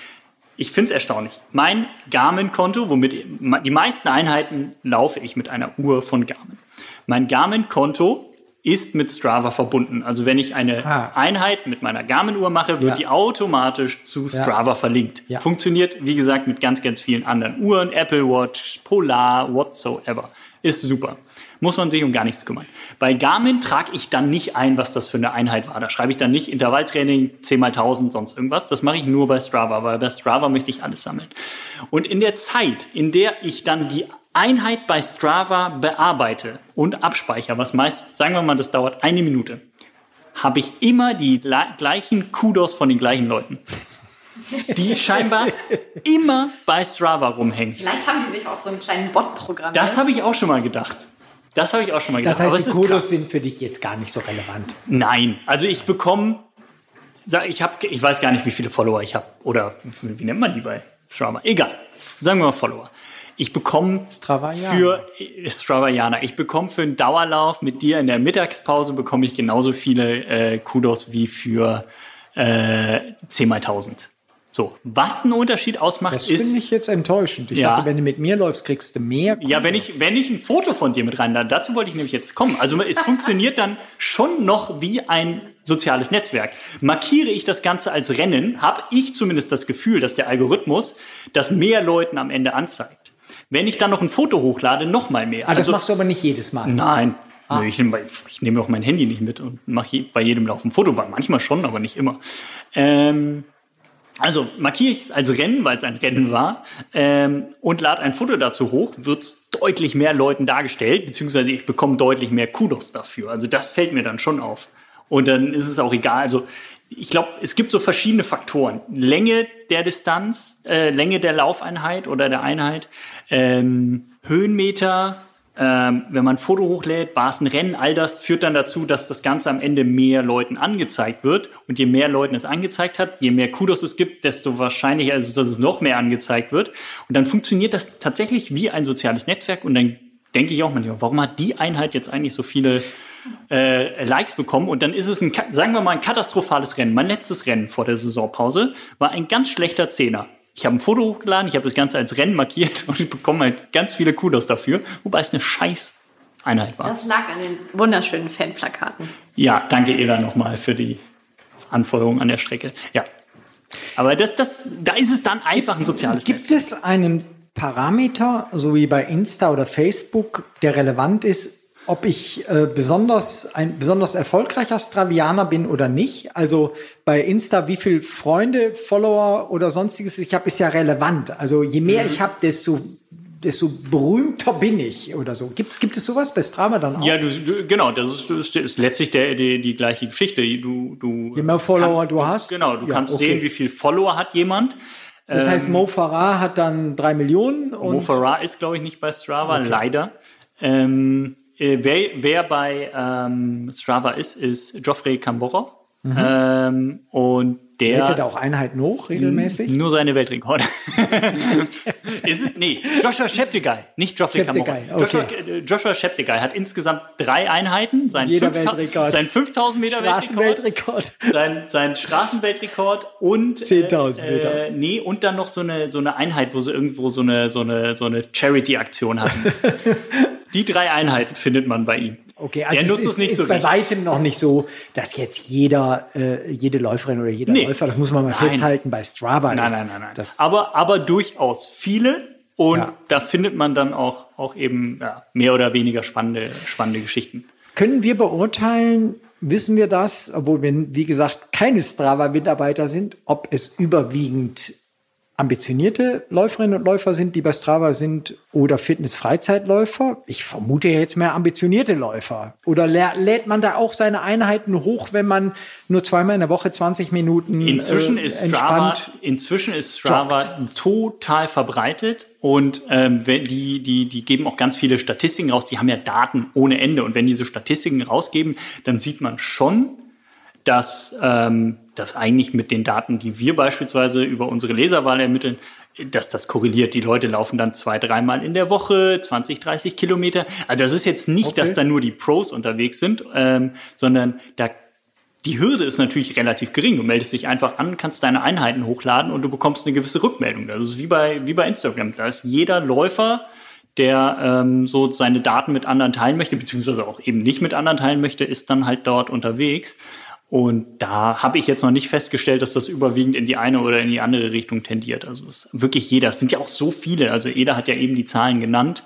[SPEAKER 1] Ich finde es erstaunlich. Mein Garmin-Konto, womit die meisten Einheiten laufe ich mit einer Uhr von Garmin. Mein Garmin-Konto ist mit Strava verbunden. Also wenn ich eine
[SPEAKER 3] Ah.
[SPEAKER 1] Einheit mit meiner Garmin-Uhr mache, wird
[SPEAKER 3] Ja.
[SPEAKER 1] die automatisch zu Strava verlinkt.
[SPEAKER 3] Ja.
[SPEAKER 1] Funktioniert, wie gesagt, mit ganz, ganz vielen anderen Uhren, Apple Watch, Polar, whatsoever. Ist super. Muss man sich um gar nichts kümmern. Bei Garmin trage ich dann nicht ein, was das für eine Einheit war. Da schreibe ich dann nicht Intervalltraining 10 mal 1000, sonst irgendwas. Das mache ich nur bei Strava, weil bei Strava möchte ich alles sammeln. Und in der Zeit, in der ich dann die Einheit bei Strava bearbeite und abspeichere, was meist, sagen wir mal, das dauert eine Minute, habe ich immer die gleichen Kudos von den gleichen Leuten. Die scheinbar immer bei Strava rumhängen.
[SPEAKER 2] Vielleicht haben die sich auch so einen kleinen Bot programmiert.
[SPEAKER 1] Das habe ich auch schon mal gedacht. Das habe ich auch schon mal gedacht.
[SPEAKER 3] Das heißt, die Kudos sind für dich jetzt gar nicht so relevant.
[SPEAKER 1] Nein, also ich bekomme, ich habe, ich weiß gar nicht, wie viele Follower ich habe oder wie, wie nennt man die bei Strava? Egal, sagen wir mal Follower. Ich bekomme für äh, Stravaianer, ich bekomme für einen Dauerlauf mit dir in der Mittagspause bekomme ich genauso viele äh, Kudos wie für äh, 10 mal 1000. So, was einen Unterschied ausmacht,
[SPEAKER 3] Das
[SPEAKER 1] ist
[SPEAKER 3] finde ich jetzt enttäuschend. Ich
[SPEAKER 1] Ja.
[SPEAKER 3] dachte, wenn du mit mir läufst, kriegst du mehr.
[SPEAKER 1] Ja, wenn ich, wenn ich ein Foto von dir mit reinlade, dazu wollte ich nämlich jetzt kommen. Also es funktioniert dann schon noch wie ein soziales Netzwerk. Markiere ich das Ganze als Rennen, habe ich zumindest das Gefühl, dass der Algorithmus das mehr Leuten am Ende anzeigt. Wenn ich dann noch ein Foto hochlade, noch mal mehr.
[SPEAKER 3] Ah, das
[SPEAKER 1] Also-
[SPEAKER 3] machst du aber nicht jedes Mal.
[SPEAKER 1] Nein, Ah. Ich, nehme, ich nehme auch mein Handy nicht mit und mache bei jedem Lauf ein Foto. Manchmal schon, aber nicht immer. Ähm, also markiere ich es als Rennen, weil es ein Rennen war, ähm, und lade ein Foto dazu hoch, wird deutlich mehr Leuten dargestellt, beziehungsweise ich bekomme deutlich mehr Kudos dafür. Also das fällt mir dann schon auf. Und dann ist es auch egal. Also ich glaube, es gibt so verschiedene Faktoren. Länge der Distanz, äh, Länge der Laufeinheit oder der Einheit, ähm, Höhenmeter, ähm, wenn man ein Foto hochlädt, war es ein Rennen, all das führt dann dazu, dass das Ganze am Ende mehr Leuten angezeigt wird. Und je mehr Leuten es angezeigt hat, je mehr Kudos es gibt, desto wahrscheinlicher ist es, dass es noch mehr angezeigt wird. Und dann funktioniert das tatsächlich wie ein soziales Netzwerk. Und dann denke ich auch manchmal, warum hat die Einheit jetzt eigentlich so viele äh, Likes bekommen? Und dann ist es ein, sagen wir mal, ein katastrophales Rennen. Mein letztes Rennen vor der Saisonpause war ein ganz schlechter Zehner. Ich habe ein Foto hochgeladen, ich habe das Ganze als Rennen markiert und ich bekomme halt ganz viele Kudos dafür, wobei es eine scheiß Einheit war.
[SPEAKER 2] Das lag an den wunderschönen Fanplakaten.
[SPEAKER 1] Ja, danke Ela nochmal für die Anforderungen an der Strecke. Ja. Aber das, das, da ist es dann einfach ein soziales
[SPEAKER 3] Gibt Netz. es einen Parameter, so wie bei Insta oder Facebook, der relevant ist, ob ich äh, besonders ein besonders erfolgreicher Stravianer bin oder nicht. Also bei Insta, wie viel Freunde, Follower oder sonstiges ich habe, ist ja relevant. Also je mehr mhm. ich habe, desto desto berühmter bin ich oder so. Gibt, gibt es sowas bei Strava dann auch?
[SPEAKER 1] Ja, du, du, genau, das ist, ist, ist letztlich der, die, die gleiche Geschichte. Du, du
[SPEAKER 3] Je mehr Follower kannst, du hast.
[SPEAKER 1] Genau, du ja, kannst okay. sehen, wie viel Follower hat jemand.
[SPEAKER 3] Das heißt, ähm, Mo Farah hat dann drei Millionen.
[SPEAKER 1] Und Mo Farah ist, glaube ich, nicht bei Strava, okay. leider. Ähm, äh, wer, wer bei ähm, Strava ist, ist Geoffrey Camborra. Mhm. Ähm, und der
[SPEAKER 3] Hält er auch Einheiten hoch regelmäßig?
[SPEAKER 1] Nur seine Weltrekorde. ist es? Nee, Joshua Sheptegei, nicht Geoffrey Camborra. Okay. Joshua, äh, Joshua Sheptegei hat insgesamt drei Einheiten. Sein,
[SPEAKER 3] Jeder 5000, Weltrekord.
[SPEAKER 1] sein 5000 Meter Weltrekord. Sein, sein Straßenweltrekord und
[SPEAKER 3] 10.000 äh, Meter.
[SPEAKER 1] Äh, nee, und dann noch so eine, so eine Einheit, wo sie irgendwo so eine, so eine, so eine Charity-Aktion hatten. Die drei Einheiten findet man bei ihm.
[SPEAKER 3] Okay, also er nutzt es, ist, nicht ist so bei richtig. weitem noch nicht so, dass jetzt jeder, äh, jede Läuferin oder jeder nee. Läufer, das muss man mal nein. festhalten, bei Strava
[SPEAKER 1] nein, ist. Nein, nein, nein, nein. aber, aber durchaus viele und ja. da findet man dann auch, auch eben ja, mehr oder weniger spannende, spannende Geschichten.
[SPEAKER 3] Können wir beurteilen, wissen wir das, obwohl wir, wie gesagt, keine Strava-Mitarbeiter sind, ob es überwiegend ambitionierte Läuferinnen und Läufer sind, die bei Strava sind, oder Fitness-Freizeitläufer. Ich vermute jetzt mehr ambitionierte Läufer. Oder lädt man da auch seine Einheiten hoch, wenn man nur zweimal in der Woche 20 Minuten
[SPEAKER 1] inzwischen äh, ist Strava, Inzwischen ist Strava joggt. total verbreitet und ähm, die, die, die geben auch ganz viele Statistiken raus. Die haben ja Daten ohne Ende. Und wenn diese Statistiken rausgeben, dann sieht man schon, dass ähm, das eigentlich mit den Daten, die wir beispielsweise über unsere Leserwahl ermitteln, dass das korreliert. Die Leute laufen dann zwei, dreimal in der Woche, 20, 30 Kilometer. Also das ist jetzt nicht, okay. dass da nur die Pros unterwegs sind, ähm, sondern da die Hürde ist natürlich relativ gering. Du meldest dich einfach an, kannst deine Einheiten hochladen und du bekommst eine gewisse Rückmeldung. Das ist wie bei, wie bei Instagram. Da ist jeder Läufer, der ähm, so seine Daten mit anderen teilen möchte, beziehungsweise auch eben nicht mit anderen teilen möchte, ist dann halt dort unterwegs. Und da habe ich jetzt noch nicht festgestellt, dass das überwiegend in die eine oder in die andere Richtung tendiert. Also es ist wirklich jeder. Es sind ja auch so viele. Also Eda hat ja eben die Zahlen genannt.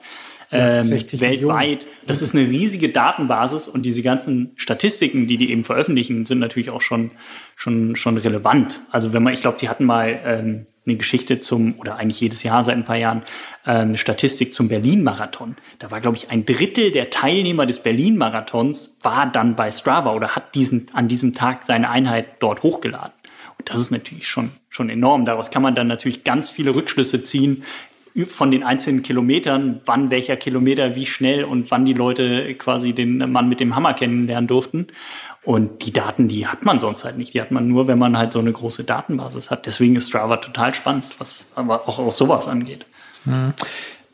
[SPEAKER 1] Ähm, weltweit. Millionen. Das ist eine riesige Datenbasis und diese ganzen Statistiken, die die eben veröffentlichen, sind natürlich auch schon, schon, schon relevant. Also wenn man, ich glaube, sie hatten mal ähm, eine Geschichte zum, oder eigentlich jedes Jahr seit ein paar Jahren, äh, eine Statistik zum Berlin-Marathon. Da war, glaube ich, ein Drittel der Teilnehmer des Berlin-Marathons war dann bei Strava oder hat diesen, an diesem Tag seine Einheit dort hochgeladen. Und das ist natürlich schon, schon enorm. Daraus kann man dann natürlich ganz viele Rückschlüsse ziehen von den einzelnen Kilometern, wann welcher Kilometer wie schnell und wann die Leute quasi den Mann mit dem Hammer kennenlernen durften. Und die Daten, die hat man sonst halt nicht. Die hat man nur, wenn man halt so eine große Datenbasis hat. Deswegen ist Strava total spannend, was aber auch, auch sowas angeht.
[SPEAKER 3] Mhm.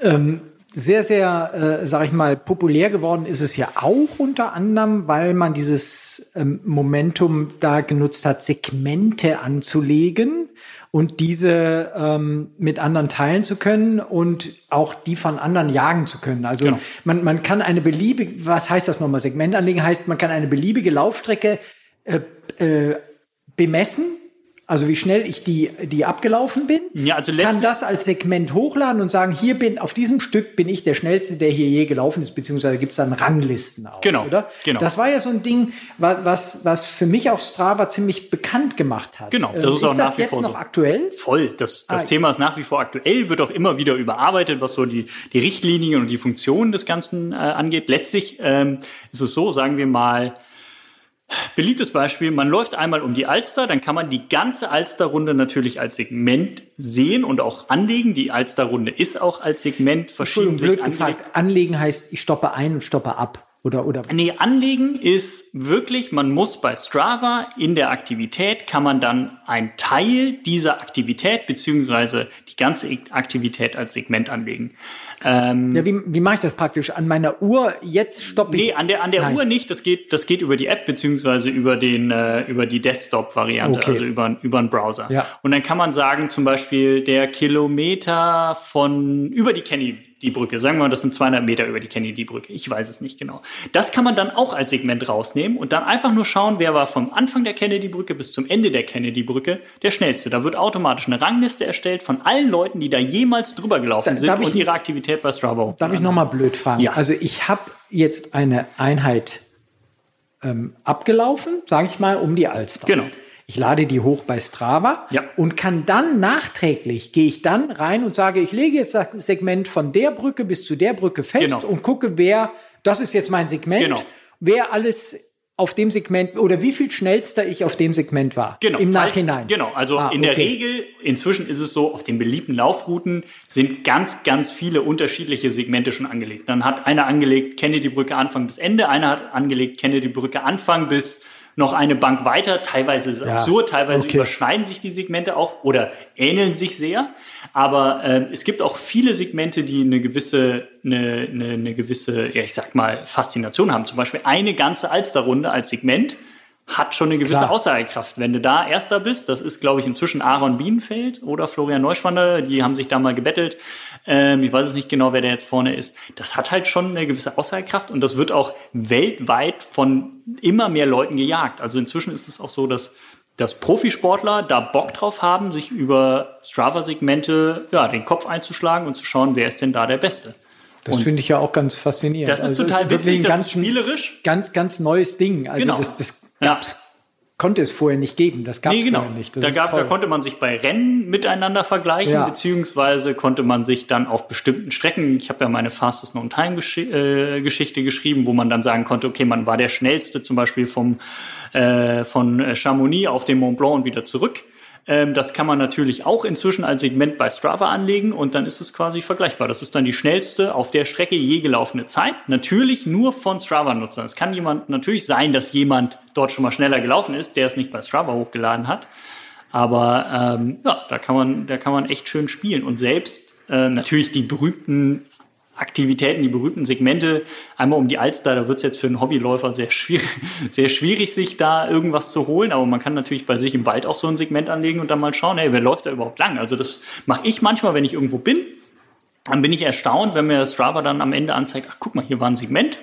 [SPEAKER 3] Ähm, sehr, sehr, äh, sag ich mal, populär geworden ist es ja auch unter anderem, weil man dieses ähm, Momentum da genutzt hat, Segmente anzulegen und diese ähm, mit anderen teilen zu können und auch die von anderen jagen zu können. Also genau. man, man kann eine beliebige, was heißt das nochmal? Segment anlegen heißt, man kann eine beliebige Laufstrecke äh, äh, bemessen also wie schnell ich die, die abgelaufen bin,
[SPEAKER 1] Ja, also
[SPEAKER 3] kann das als Segment hochladen und sagen, hier bin, auf diesem Stück bin ich der Schnellste, der hier je gelaufen ist, beziehungsweise gibt es dann Ranglisten auch,
[SPEAKER 1] Genau,
[SPEAKER 3] oder?
[SPEAKER 1] genau.
[SPEAKER 3] Das war ja so ein Ding, wa- was, was für mich auch Strava ziemlich bekannt gemacht hat.
[SPEAKER 1] Genau, das
[SPEAKER 3] Ähm,
[SPEAKER 1] ist auch nach
[SPEAKER 3] das
[SPEAKER 1] wie
[SPEAKER 3] jetzt
[SPEAKER 1] vor
[SPEAKER 3] noch
[SPEAKER 1] so.
[SPEAKER 3] aktuell?
[SPEAKER 1] Voll. Das, das
[SPEAKER 3] Ah,
[SPEAKER 1] Thema ist nach wie vor aktuell, wird auch immer wieder überarbeitet, was so die, die Richtlinien und die Funktionen des Ganzen äh, angeht. Letztlich ähm, ist es so, sagen wir mal, beliebtes Beispiel, man läuft einmal um die Alster, dann kann man die ganze Alsterrunde natürlich als Segment sehen und auch anlegen. Die Alsterrunde ist auch als Segment verschiedentlich
[SPEAKER 3] blöd
[SPEAKER 1] angelegt.
[SPEAKER 3] gefragt. Anlegen heißt, ich stoppe ein und stoppe ab. Oder, oder.
[SPEAKER 1] Nee, anlegen ist wirklich, man muss bei Strava in der Aktivität kann man dann ein Teil dieser Aktivität beziehungsweise die ganze Aktivität als Segment anlegen. Ähm,
[SPEAKER 3] Ja, wie, wie mache ich das praktisch? An meiner Uhr, jetzt stoppe ich.
[SPEAKER 1] nee, an der, an der
[SPEAKER 3] Nein.
[SPEAKER 1] Uhr nicht. Das geht, das geht über die App beziehungsweise über den, äh, über die Desktop-Variante,
[SPEAKER 3] Okay.
[SPEAKER 1] also über, über einen Browser.
[SPEAKER 3] Ja.
[SPEAKER 1] Und dann kann man sagen, zum Beispiel der Kilometer von über die Kennedy-Brücke. Sagen wir mal, das sind 200 Meter über die Kennedy-Brücke. Ich weiß es nicht genau. Das kann man dann auch als Segment rausnehmen und dann einfach nur schauen, wer war vom Anfang der Kennedy-Brücke bis zum Ende der Kennedy-Brücke der schnellste. Da wird automatisch eine Rangliste erstellt von allen Leuten, die da jemals drüber gelaufen
[SPEAKER 3] Da-
[SPEAKER 1] sind und ihre Aktivität bei Strava
[SPEAKER 3] Darf ich
[SPEAKER 1] hochgeladen
[SPEAKER 3] noch mal blöd fragen?
[SPEAKER 1] Ja.
[SPEAKER 3] Also ich habe jetzt eine Einheit ähm, abgelaufen, sage ich mal, um die Alster.
[SPEAKER 1] Genau.
[SPEAKER 3] Ich lade die hoch bei Strava
[SPEAKER 1] Ja.
[SPEAKER 3] und kann dann nachträglich, gehe ich dann rein und sage, ich lege jetzt das Segment von der Brücke bis zu der Brücke fest
[SPEAKER 1] Genau.
[SPEAKER 3] und gucke, wer, das ist jetzt mein Segment,
[SPEAKER 1] Genau.
[SPEAKER 3] wer alles auf dem Segment oder wie viel schnellster ich auf dem Segment war.
[SPEAKER 1] Genau.
[SPEAKER 3] Im Nachhinein.
[SPEAKER 1] Genau. Also
[SPEAKER 3] Ah,
[SPEAKER 1] in der
[SPEAKER 3] okay.
[SPEAKER 1] Regel, inzwischen ist es so, auf den beliebten Laufrouten sind ganz, ganz viele unterschiedliche Segmente schon angelegt. Dann hat einer angelegt, kenne die Brücke Anfang bis Ende, einer hat angelegt, kenne die Brücke Anfang bis noch eine Bank weiter. Teilweise ist es
[SPEAKER 3] Ja,
[SPEAKER 1] absurd, teilweise
[SPEAKER 3] okay.
[SPEAKER 1] überschneiden sich die Segmente auch oder ähneln sich sehr. Aber ähm, es gibt auch viele Segmente, die eine gewisse, eine, eine, eine gewisse, ja, ich sag mal, Faszination haben. Zum Beispiel eine ganze Alsterrunde als Segment hat schon eine gewisse
[SPEAKER 3] Klar.
[SPEAKER 1] Aussagekraft. Wenn du da Erster bist, das ist, glaube ich, inzwischen Aaron Bienenfeld oder Florian Neuschwander, die haben sich da mal gebettelt. Ähm, ich weiß es nicht genau, wer der jetzt vorne ist. Das hat halt schon eine gewisse Aussagekraft und das wird auch weltweit von immer mehr Leuten gejagt. Also inzwischen ist es auch so, dass dass Profisportler da Bock drauf haben, sich über Strava-Segmente ja, den Kopf einzuschlagen und zu schauen, wer ist denn da der Beste.
[SPEAKER 3] Das finde ich ja auch ganz faszinierend.
[SPEAKER 1] Das ist
[SPEAKER 3] Also
[SPEAKER 1] total
[SPEAKER 3] wirklich
[SPEAKER 1] witzig, das
[SPEAKER 3] ganz,
[SPEAKER 1] ist spielerisch.
[SPEAKER 3] Ganz, ganz neues Ding. Also
[SPEAKER 1] Genau.
[SPEAKER 3] das, das
[SPEAKER 1] Ja.
[SPEAKER 3] Konnte es vorher nicht geben. Das gab es
[SPEAKER 1] Nee, genau.
[SPEAKER 3] vorher nicht.
[SPEAKER 1] Da, gab, da konnte man sich bei Rennen miteinander vergleichen,
[SPEAKER 3] Ja.
[SPEAKER 1] beziehungsweise konnte man sich dann auf bestimmten Strecken, ich habe ja meine Fastest Known Time Gesch äh, Geschichte geschrieben, wo man dann sagen konnte, okay, man war der schnellste zum Beispiel vom, äh, von Chamonix auf den Mont Blanc und wieder zurück. Ähm, das kann man natürlich auch inzwischen als Segment bei Strava anlegen und dann ist es quasi vergleichbar. Das ist dann die schnellste auf der Strecke je gelaufene Zeit. Natürlich nur von Strava-Nutzern. Es kann jemand natürlich sein, dass jemand dort schon mal schneller gelaufen ist, der es nicht bei Strava hochgeladen hat. Aber ähm, ja, da kann man, da kann man echt schön spielen. Und selbst äh, natürlich die berühmten Aktivitäten, die berühmten Segmente, einmal um die Alster, da wird es jetzt für einen Hobbyläufer sehr schwierig, sehr schwierig, sich da irgendwas zu holen. Aber man kann natürlich bei sich im Wald auch so ein Segment anlegen und dann mal schauen, hey, wer läuft da überhaupt lang? Also das mache ich manchmal, wenn ich irgendwo bin. Dann bin ich erstaunt, wenn mir Strava dann am Ende anzeigt, ach guck mal, hier war ein Segment.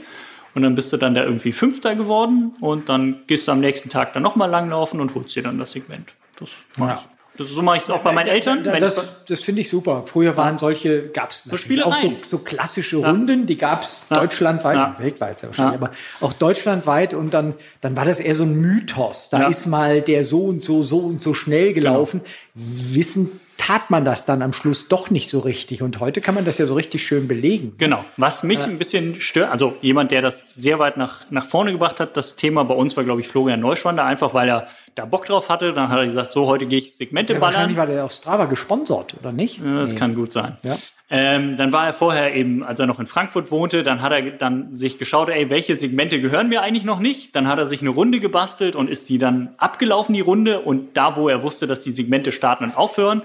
[SPEAKER 1] Und dann bist du dann da irgendwie Fünfter geworden und dann gehst du am nächsten Tag dann nochmal langlaufen und holst dir dann das Segment. Das mache
[SPEAKER 3] Ja.
[SPEAKER 1] ich. Das, so mache ich es auch bei meinen Eltern.
[SPEAKER 3] Da, das das finde ich super. Früher waren solche, gab es auch so, so klassische Runden, die gab es
[SPEAKER 1] Ja.
[SPEAKER 3] deutschlandweit,
[SPEAKER 1] Ja.
[SPEAKER 3] weltweit sehr wahrscheinlich,
[SPEAKER 1] Ja.
[SPEAKER 3] aber auch deutschlandweit und dann, dann war das eher so ein Mythos. Da
[SPEAKER 1] Ja.
[SPEAKER 3] ist mal der so und so, so und so schnell gelaufen.
[SPEAKER 1] Genau.
[SPEAKER 3] Wissen tat man das dann am Schluss doch nicht so richtig. Und heute kann man das ja so richtig schön belegen.
[SPEAKER 1] Genau. Was mich ein bisschen stört, also jemand, der das sehr weit nach, nach vorne gebracht hat, das Thema bei uns war, glaube ich, Florian Neuschwander, einfach weil er da Bock drauf hatte. Dann hat er gesagt, so, heute gehe ich Segmente
[SPEAKER 3] Ja,
[SPEAKER 1] ballern.
[SPEAKER 3] wahrscheinlich war der auf Strava gesponsert, oder nicht?
[SPEAKER 1] Das kann gut sein.
[SPEAKER 3] Ja.
[SPEAKER 1] Ähm, dann war er vorher eben, als er noch in Frankfurt wohnte, dann hat er dann sich geschaut, ey, welche Segmente gehören mir eigentlich noch nicht? Dann hat er sich eine Runde gebastelt und ist die dann abgelaufen, die Runde. Und da, wo er wusste, dass die Segmente starten und aufhören,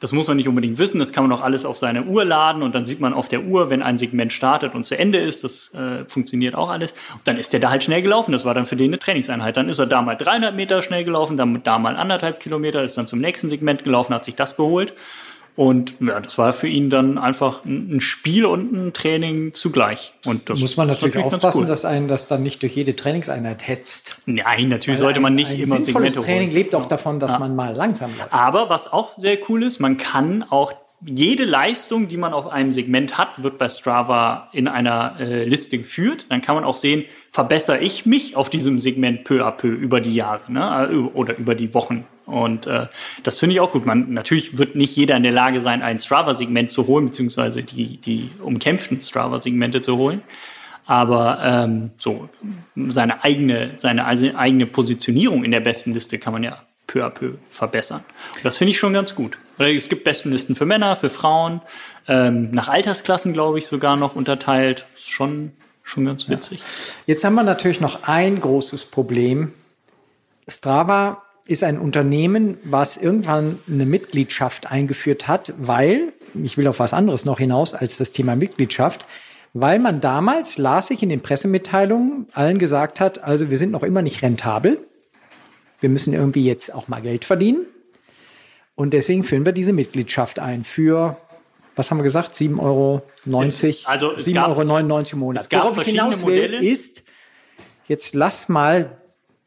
[SPEAKER 1] das muss man nicht unbedingt wissen, das kann man auch alles auf seine Uhr laden und dann sieht man auf der Uhr, wenn ein Segment startet und zu Ende ist, das äh, funktioniert auch alles. Und dann ist der da halt schnell gelaufen, das war dann für den eine Trainingseinheit. Dann ist er da mal 300 Meter schnell gelaufen, dann da mal anderthalb Kilometer, ist dann zum nächsten Segment gelaufen, hat sich das geholt. Und ja, das war für ihn dann einfach ein Spiel und ein Training zugleich. Und das
[SPEAKER 3] muss man natürlich, natürlich aufpassen, cool. dass einen das dann nicht durch jede Trainingseinheit hetzt.
[SPEAKER 1] Nein, natürlich Weil sollte man nicht ein immer
[SPEAKER 3] Segmente Training holen. lebt auch davon, dass ja. man mal langsam läuft.
[SPEAKER 1] Aber was auch sehr cool ist, man kann auch jede Leistung, die man auf einem Segment hat, wird bei Strava in einer äh, Liste geführt. Dann kann man auch sehen, verbessere ich mich auf diesem Segment peu à peu über die Jahre ne? Äh, oder über die Wochen. Und äh, das finde ich auch gut. Man, natürlich wird nicht jeder in der Lage sein, ein Strava-Segment zu holen, beziehungsweise die, die umkämpften Strava-Segmente zu holen. Aber ähm, so seine eigene, seine eigene Positionierung in der besten Liste kann man ja peu à peu verbessern. Und das finde ich schon ganz gut. Es gibt Bestenlisten für Männer, für Frauen, ähm, nach Altersklassen, glaube ich, sogar noch unterteilt. Schon, schon ganz witzig. Ja.
[SPEAKER 3] Jetzt haben wir natürlich noch ein großes Problem. Strava ist ein Unternehmen, was irgendwann eine Mitgliedschaft eingeführt hat, weil, ich will auf was anderes noch hinaus als das Thema Mitgliedschaft, weil man damals, las ich in den Pressemitteilungen, allen gesagt hat, also wir sind noch immer nicht rentabel wir müssen irgendwie jetzt auch mal Geld verdienen. Und deswegen führen wir diese Mitgliedschaft ein für, was haben wir gesagt, 7,90 Euro?
[SPEAKER 1] Also 7,99
[SPEAKER 3] Euro im Monat. Es gab Worauf ich hinaus will, Modelle. ist, jetzt lass mal,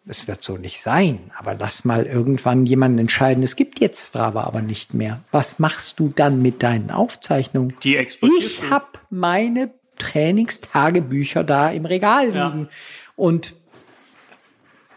[SPEAKER 3] es wird so nicht sein, aber lass mal irgendwann jemanden entscheiden, es gibt jetzt Strava aber nicht mehr. Was machst du dann mit deinen Aufzeichnungen?
[SPEAKER 1] Die
[SPEAKER 3] Ich habe meine Trainingstagebücher da im Regal liegen. Ja. Und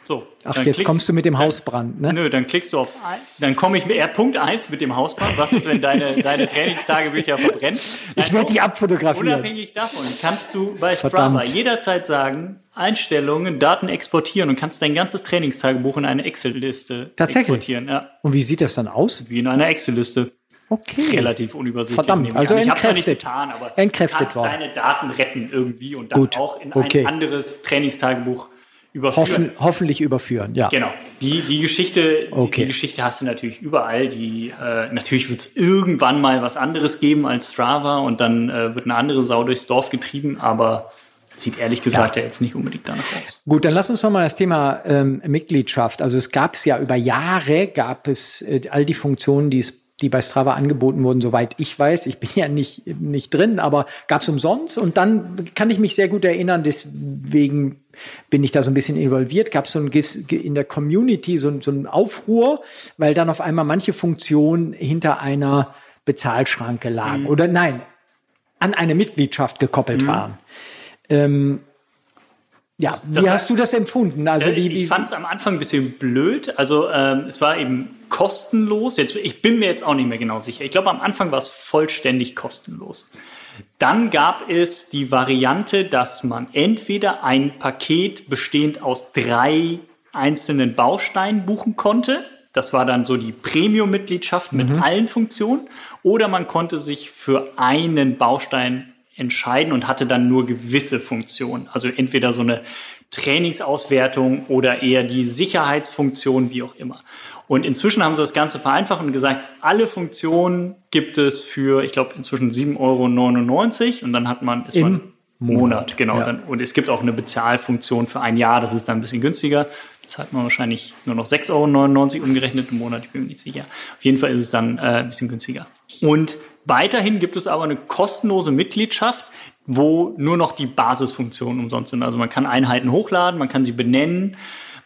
[SPEAKER 3] so. Ach, jetzt klickst, kommst du mit dem Hausbrand, ne?
[SPEAKER 1] Nö, dann klickst du auf, dann komme ich mit äh, Punkt 1 mit dem Hausbrand. Was ist, wenn deine, deine Trainingstagebücher verbrennen?
[SPEAKER 3] ich werde die abfotografieren.
[SPEAKER 1] Unabhängig davon kannst du bei Verdammt. Strava jederzeit sagen, Einstellungen, Daten exportieren und kannst dein ganzes Trainingstagebuch in eine Excel-Liste exportieren. Ja.
[SPEAKER 3] Und wie sieht das dann aus?
[SPEAKER 1] Wie in einer Excel-Liste.
[SPEAKER 3] Okay.
[SPEAKER 1] Relativ unübersichtlich.
[SPEAKER 3] Verdammt, also
[SPEAKER 1] ich
[SPEAKER 3] entkräftet.
[SPEAKER 1] nicht getan, aber
[SPEAKER 3] entkräftet
[SPEAKER 1] du kannst
[SPEAKER 3] war.
[SPEAKER 1] deine Daten retten irgendwie und dann Gut. auch in okay. ein anderes Trainingstagebuch überführen.
[SPEAKER 3] Hoffen, hoffentlich überführen, ja.
[SPEAKER 1] Genau. Die, die Geschichte, okay. die, die, Geschichte hast du natürlich überall. Die, äh, natürlich wird es irgendwann mal was anderes geben als Strava und dann äh, wird eine andere Sau durchs Dorf getrieben, aber sieht ehrlich gesagt ja. ja jetzt nicht unbedingt danach aus.
[SPEAKER 3] Gut, dann lass uns nochmal das Thema ähm, Mitgliedschaft. Also es gab es ja über Jahre, gab es äh, all die Funktionen, die es die bei Strava angeboten wurden, soweit ich weiß. Ich bin ja nicht, nicht drin, aber gab es umsonst. Und dann kann ich mich sehr gut erinnern, deswegen bin ich da so ein bisschen involviert, gab es so ein, in der Community so, so einen Aufruhr, weil dann auf einmal manche Funktionen hinter einer Bezahlschranke lagen. Mhm. Oder nein, an eine Mitgliedschaft gekoppelt mhm. waren. Ähm, ja, das, wie hast du das empfunden?
[SPEAKER 1] Also die, die ich fand es am Anfang ein bisschen blöd. Also ähm, es war eben kostenlos. Jetzt, ich bin mir jetzt auch nicht mehr genau sicher. Ich glaube, am Anfang war es vollständig kostenlos. Dann gab es die Variante, dass man entweder ein Paket bestehend aus drei einzelnen Bausteinen buchen konnte. Das war dann so die Premium-Mitgliedschaft mit mhm. allen Funktionen. Oder man konnte sich für einen Baustein entscheiden und hatte dann nur gewisse Funktionen. Also entweder so eine Trainingsauswertung oder eher die Sicherheitsfunktion, wie auch immer. Und inzwischen haben sie das Ganze vereinfacht und gesagt, alle Funktionen gibt es für, ich glaube, inzwischen 7,99 Euro und dann hat man, ist
[SPEAKER 3] Im
[SPEAKER 1] man
[SPEAKER 3] Monat, Monat
[SPEAKER 1] genau.
[SPEAKER 3] Ja.
[SPEAKER 1] Dann, und es gibt auch eine Bezahlfunktion für ein Jahr, das ist dann ein bisschen günstiger. Zahlt man wahrscheinlich nur noch 6,99 Euro umgerechnet im Monat, ich bin mir nicht sicher. Auf jeden Fall ist es dann äh, ein bisschen günstiger. Und Weiterhin gibt es aber eine kostenlose Mitgliedschaft, wo nur noch die Basisfunktionen umsonst sind. Also man kann Einheiten hochladen, man kann sie benennen,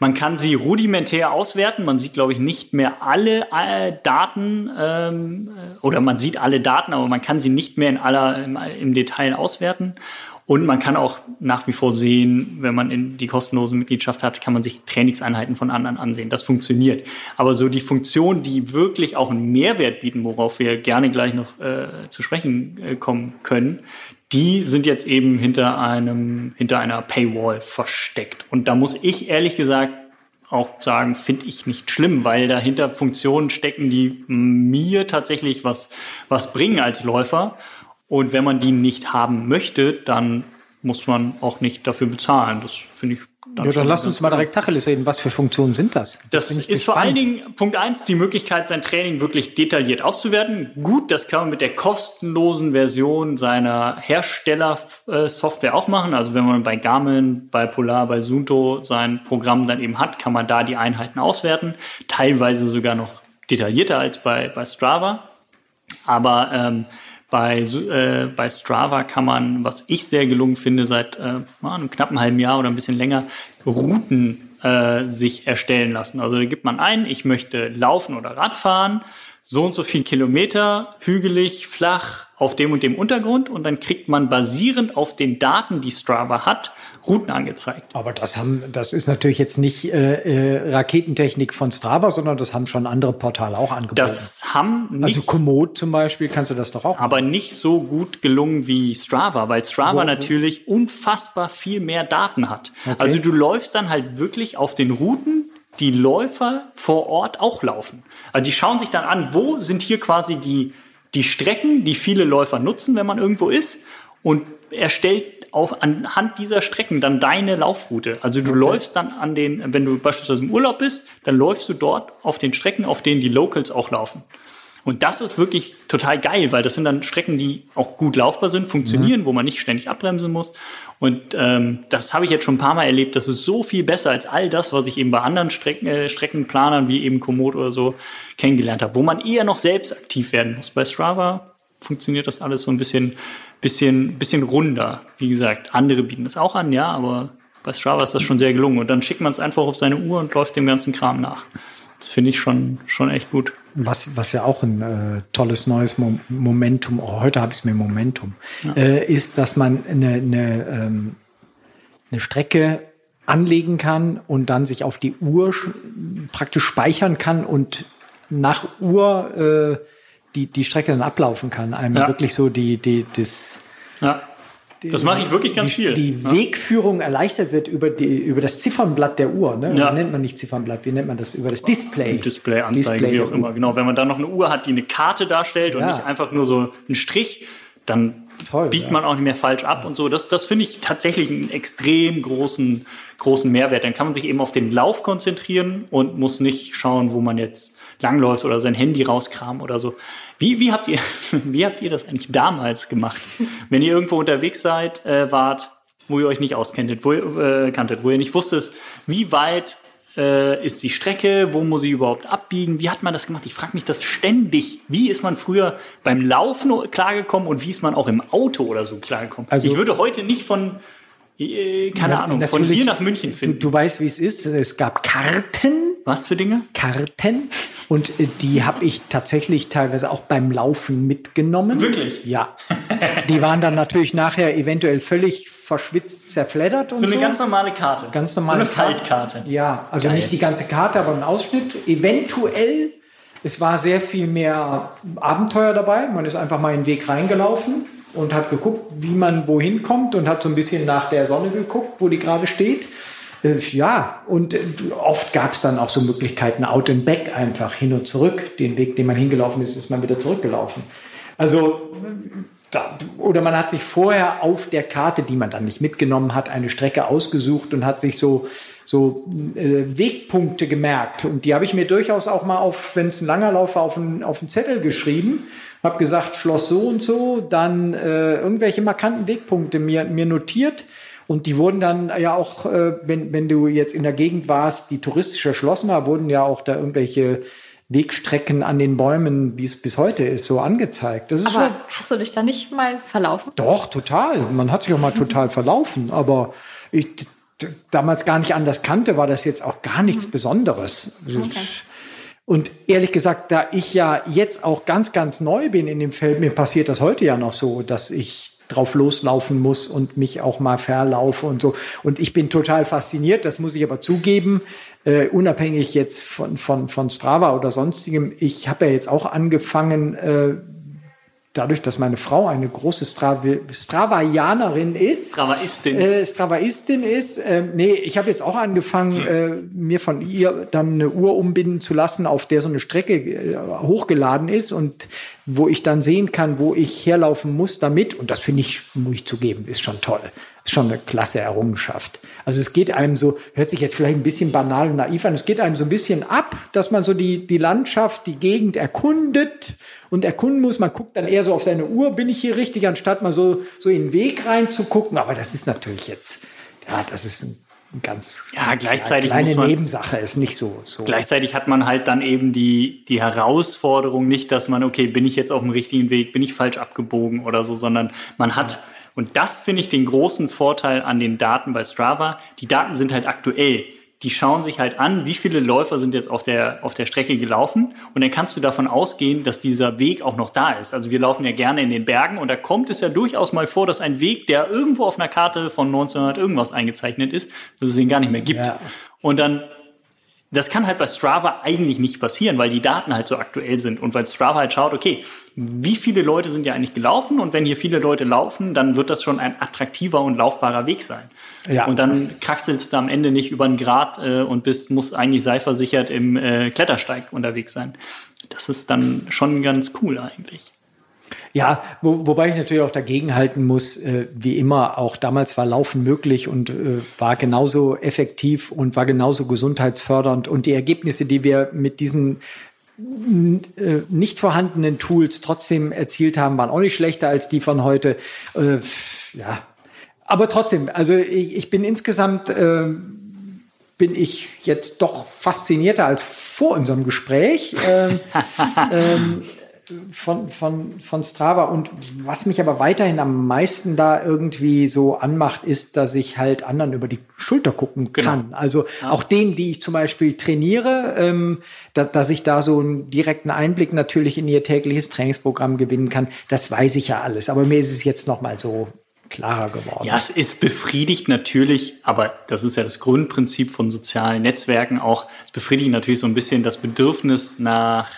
[SPEAKER 1] man kann sie rudimentär auswerten. Man sieht, glaube ich, nicht mehr alle äh, Daten ähm, oder man sieht alle Daten, aber man kann sie nicht mehr in aller im, im Detail auswerten. Und man kann auch nach wie vor sehen, wenn man in die kostenlose Mitgliedschaft hat, kann man sich Trainingseinheiten von anderen ansehen. Das funktioniert. Aber so die Funktionen, die wirklich auch einen Mehrwert bieten, worauf wir gerne gleich noch äh, zu sprechen äh, kommen können, die sind jetzt eben hinter einem, hinter einer Paywall versteckt. Und da muss ich ehrlich gesagt auch sagen, finde ich nicht schlimm, weil dahinter Funktionen stecken, die mir tatsächlich was, was bringen als Läufer. Und wenn man die nicht haben möchte, dann muss man auch nicht dafür bezahlen. Das finde ich.
[SPEAKER 3] Dann ja, dann lass uns mal direkt Tacheles reden. Was für Funktionen sind das?
[SPEAKER 1] Das, das ist vor allen Dingen Punkt eins die Möglichkeit, sein Training wirklich detailliert auszuwerten. Gut, das kann man mit der kostenlosen Version seiner Herstellersoftware auch machen. Also wenn man bei Garmin, bei Polar, bei Sunto sein Programm dann eben hat, kann man da die Einheiten auswerten. Teilweise sogar noch detaillierter als bei, bei Strava. Aber ähm, bei, äh, bei Strava kann man, was ich sehr gelungen finde, seit äh, einem knappen halben Jahr oder ein bisschen länger, Routen äh, sich erstellen lassen. Also da gibt man ein, ich möchte laufen oder Radfahren, so und so viel Kilometer, hügelig, flach, auf dem und dem Untergrund und dann kriegt man basierend auf den Daten, die Strava hat, Routen angezeigt.
[SPEAKER 3] Aber das haben, das ist natürlich jetzt nicht äh, äh, Raketentechnik von Strava, sondern das haben schon andere Portale auch angeboten.
[SPEAKER 1] Das haben
[SPEAKER 3] nicht, also Komoot zum Beispiel kannst du das doch auch.
[SPEAKER 1] Aber machen. nicht so gut gelungen wie Strava, weil Strava wo, natürlich unfassbar viel mehr Daten hat. Okay. Also du läufst dann halt wirklich auf den Routen, die Läufer vor Ort auch laufen. Also die schauen sich dann an, wo sind hier quasi die die Strecken, die viele Läufer nutzen, wenn man irgendwo ist, und erstellt auf, anhand dieser Strecken dann deine Laufroute. Also du okay. läufst dann an den, wenn du beispielsweise im Urlaub bist, dann läufst du dort auf den Strecken, auf denen die Locals auch laufen. Und das ist wirklich total geil, weil das sind dann Strecken, die auch gut laufbar sind, funktionieren, mhm. wo man nicht ständig abbremsen muss. Und ähm, das habe ich jetzt schon ein paar Mal erlebt. Das ist so viel besser als all das, was ich eben bei anderen Strecken, äh, Streckenplanern wie eben Komoot oder so kennengelernt habe, wo man eher noch selbst aktiv werden muss. Bei Strava funktioniert das alles so ein bisschen bisschen, bisschen runder. Wie gesagt, andere bieten das auch an, ja, aber bei Strava ist das schon sehr gelungen. Und dann schickt man es einfach auf seine Uhr und läuft dem ganzen Kram nach. Das finde ich schon, schon echt gut.
[SPEAKER 3] Was, was ja auch ein äh, tolles neues Mo Momentum, oh, heute habe ich es mir Momentum, ja. äh, ist, dass man eine, eine, ähm, eine Strecke anlegen kann und dann sich auf die Uhr praktisch speichern kann und nach Uhr äh, die, die Strecke dann ablaufen kann. Einem ja. wirklich so die, die, das.
[SPEAKER 1] Ja. Die, das mache ich wirklich ganz
[SPEAKER 3] die,
[SPEAKER 1] viel.
[SPEAKER 3] Die ja. Wegführung erleichtert wird über, die, über das Ziffernblatt der Uhr. Ne? Ja. Nennt man nicht Ziffernblatt? Wie nennt man das? Über das Display.
[SPEAKER 1] Display, Anzeige, Display wie auch immer. Genau, wenn man dann noch eine Uhr hat, die eine Karte darstellt und nicht einfach nur so einen Strich, dann Toll, biegt man auch nicht mehr falsch ab und so. Das, das finde ich tatsächlich einen extrem großen, großen Mehrwert. Dann kann man sich eben auf den Lauf konzentrieren und muss nicht schauen, wo man jetzt langläuft oder sein Handy rauskramen oder so. Wie, wie, habt ihr, wie habt ihr das eigentlich damals gemacht? Wenn ihr irgendwo unterwegs seid, äh, wart, wo ihr euch nicht auskenntet, wo ihr, äh, kanntet, wo ihr nicht wusstet, wie weit äh, ist die Strecke, wo muss ich überhaupt abbiegen, wie hat man das gemacht? Ich frage mich das ständig. Wie ist man früher beim Laufen klargekommen und wie ist man auch im Auto oder so klargekommen? Also, ich würde heute nicht von keine Na, Ahnung, von hier nach München finden.
[SPEAKER 3] Du, du weißt, wie es ist. Es gab Karten.
[SPEAKER 1] Was für Dinge?
[SPEAKER 3] Karten. Und äh, die habe ich tatsächlich teilweise auch beim Laufen mitgenommen.
[SPEAKER 1] Wirklich?
[SPEAKER 3] Ja. Die waren dann natürlich nachher eventuell völlig verschwitzt, zerfleddert und
[SPEAKER 1] so.
[SPEAKER 3] Eine
[SPEAKER 1] so. ganz normale Karte.
[SPEAKER 3] Ganz normale
[SPEAKER 1] so eine Faltkarte.
[SPEAKER 3] Ja, also Geil. nicht die ganze Karte, aber ein Ausschnitt. Eventuell, es war sehr viel mehr Abenteuer dabei. Man ist einfach mal in den Weg reingelaufen und hat geguckt, wie man wohin kommt und hat so ein bisschen nach der Sonne geguckt, wo die gerade steht. Äh, ja, und äh, oft gab es dann auch so Möglichkeiten, out and back einfach hin und zurück. Den Weg, den man hingelaufen ist, ist man wieder zurückgelaufen. Also, da, oder man hat sich vorher auf der Karte, die man dann nicht mitgenommen hat, eine Strecke ausgesucht und hat sich so, so äh, Wegpunkte gemerkt. Und die habe ich mir durchaus auch mal auf, wenn es ein langer Lauf war, auf einen, auf Zettel geschrieben habe gesagt, Schloss so und so, dann äh, irgendwelche markanten Wegpunkte mir, mir notiert. Und die wurden dann ja auch, äh, wenn, wenn du jetzt in der Gegend warst, die touristisch erschlossen war, wurden ja auch da irgendwelche Wegstrecken an den Bäumen, wie es bis heute ist, so angezeigt.
[SPEAKER 2] aber schon, hast du dich da nicht mal verlaufen?
[SPEAKER 3] Doch, total. Man hat sich auch mal total verlaufen. Aber ich damals gar nicht anders kannte, war das jetzt auch gar nichts mhm. Besonderes. Okay. Und ehrlich gesagt, da ich ja jetzt auch ganz, ganz neu bin in dem Feld, mir passiert das heute ja noch so, dass ich drauf loslaufen muss und mich auch mal verlaufe und so. Und ich bin total fasziniert, das muss ich aber zugeben, äh, unabhängig jetzt von, von, von Strava oder sonstigem. Ich habe ja jetzt auch angefangen, äh, dadurch, dass meine Frau eine große Stravaianerin ist.
[SPEAKER 1] Stravaistin.
[SPEAKER 3] Äh, Stravaistin ist. Äh, nee, ich habe jetzt auch angefangen, äh, mir von ihr dann eine Uhr umbinden zu lassen, auf der so eine Strecke äh, hochgeladen ist und wo ich dann sehen kann, wo ich herlaufen muss damit. Und das finde ich, muss ich zugeben, ist schon toll. Ist schon eine klasse Errungenschaft. Also es geht einem so, hört sich jetzt vielleicht ein bisschen banal und naiv an, es geht einem so ein bisschen ab, dass man so die, die Landschaft, die Gegend erkundet und erkunden muss. Man guckt dann eher so auf seine Uhr, bin ich hier richtig, anstatt mal so, so in den Weg reinzugucken. Aber das ist natürlich jetzt, ja, das ist ein ganz
[SPEAKER 1] ja, gleichzeitig
[SPEAKER 3] kleine
[SPEAKER 1] man,
[SPEAKER 3] Nebensache, ist nicht so, so.
[SPEAKER 1] Gleichzeitig hat man halt dann eben die, die Herausforderung nicht, dass man, okay, bin ich jetzt auf dem richtigen Weg, bin ich falsch abgebogen oder so, sondern man hat. Und das finde ich den großen Vorteil an den Daten bei Strava, die Daten sind halt aktuell die schauen sich halt an, wie viele Läufer sind jetzt auf der, auf der Strecke gelaufen. Und dann kannst du davon ausgehen, dass dieser Weg auch noch da ist. Also wir laufen ja gerne in den Bergen und da kommt es ja durchaus mal vor, dass ein Weg, der irgendwo auf einer Karte von 1900 irgendwas eingezeichnet ist, dass es ihn gar nicht mehr gibt. Ja. Und dann das kann halt bei Strava eigentlich nicht passieren, weil die Daten halt so aktuell sind und weil Strava halt schaut, okay, wie viele Leute sind ja eigentlich gelaufen und wenn hier viele Leute laufen, dann wird das schon ein attraktiver und laufbarer Weg sein. Ja. Und dann kraxelst du am Ende nicht über einen Grad äh, und bist, musst eigentlich seilversichert im äh, Klettersteig unterwegs sein. Das ist dann schon ganz cool eigentlich.
[SPEAKER 3] Ja, wo, wobei ich natürlich auch dagegen halten muss, äh, wie immer, auch damals war Laufen möglich und äh, war genauso effektiv und war genauso gesundheitsfördernd. Und die Ergebnisse, die wir mit diesen äh, nicht vorhandenen Tools trotzdem erzielt haben, waren auch nicht schlechter als die von heute. Äh, ja, aber trotzdem, also ich, ich bin insgesamt äh, bin ich jetzt doch faszinierter als vor unserem Gespräch ähm, ähm, von, von, von Strava. Und was mich aber weiterhin am meisten da irgendwie so anmacht, ist, dass ich halt anderen über die Schulter gucken genau. kann. Genau. Also ja. auch denen, die ich zum Beispiel trainiere, ähm, da, dass ich da so einen direkten Einblick natürlich in ihr tägliches Trainingsprogramm gewinnen kann. Das weiß ich ja alles. Aber mir ist es jetzt noch mal so klarer geworden.
[SPEAKER 1] Ja, es ist befriedigt natürlich, aber das ist ja das Grundprinzip von sozialen Netzwerken auch. Es befriedigt natürlich so ein bisschen das Bedürfnis nach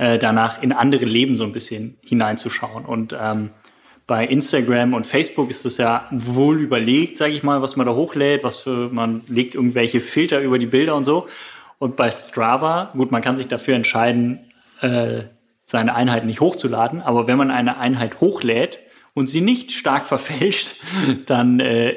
[SPEAKER 1] äh, danach in andere Leben so ein bisschen hineinzuschauen. Und ähm, bei Instagram und Facebook ist es ja wohl überlegt, sage ich mal, was man da hochlädt, was für man legt irgendwelche Filter über die Bilder und so. Und bei Strava, gut, man kann sich dafür entscheiden, äh, seine Einheit nicht hochzuladen, aber wenn man eine Einheit hochlädt, und sie nicht stark verfälscht, dann äh,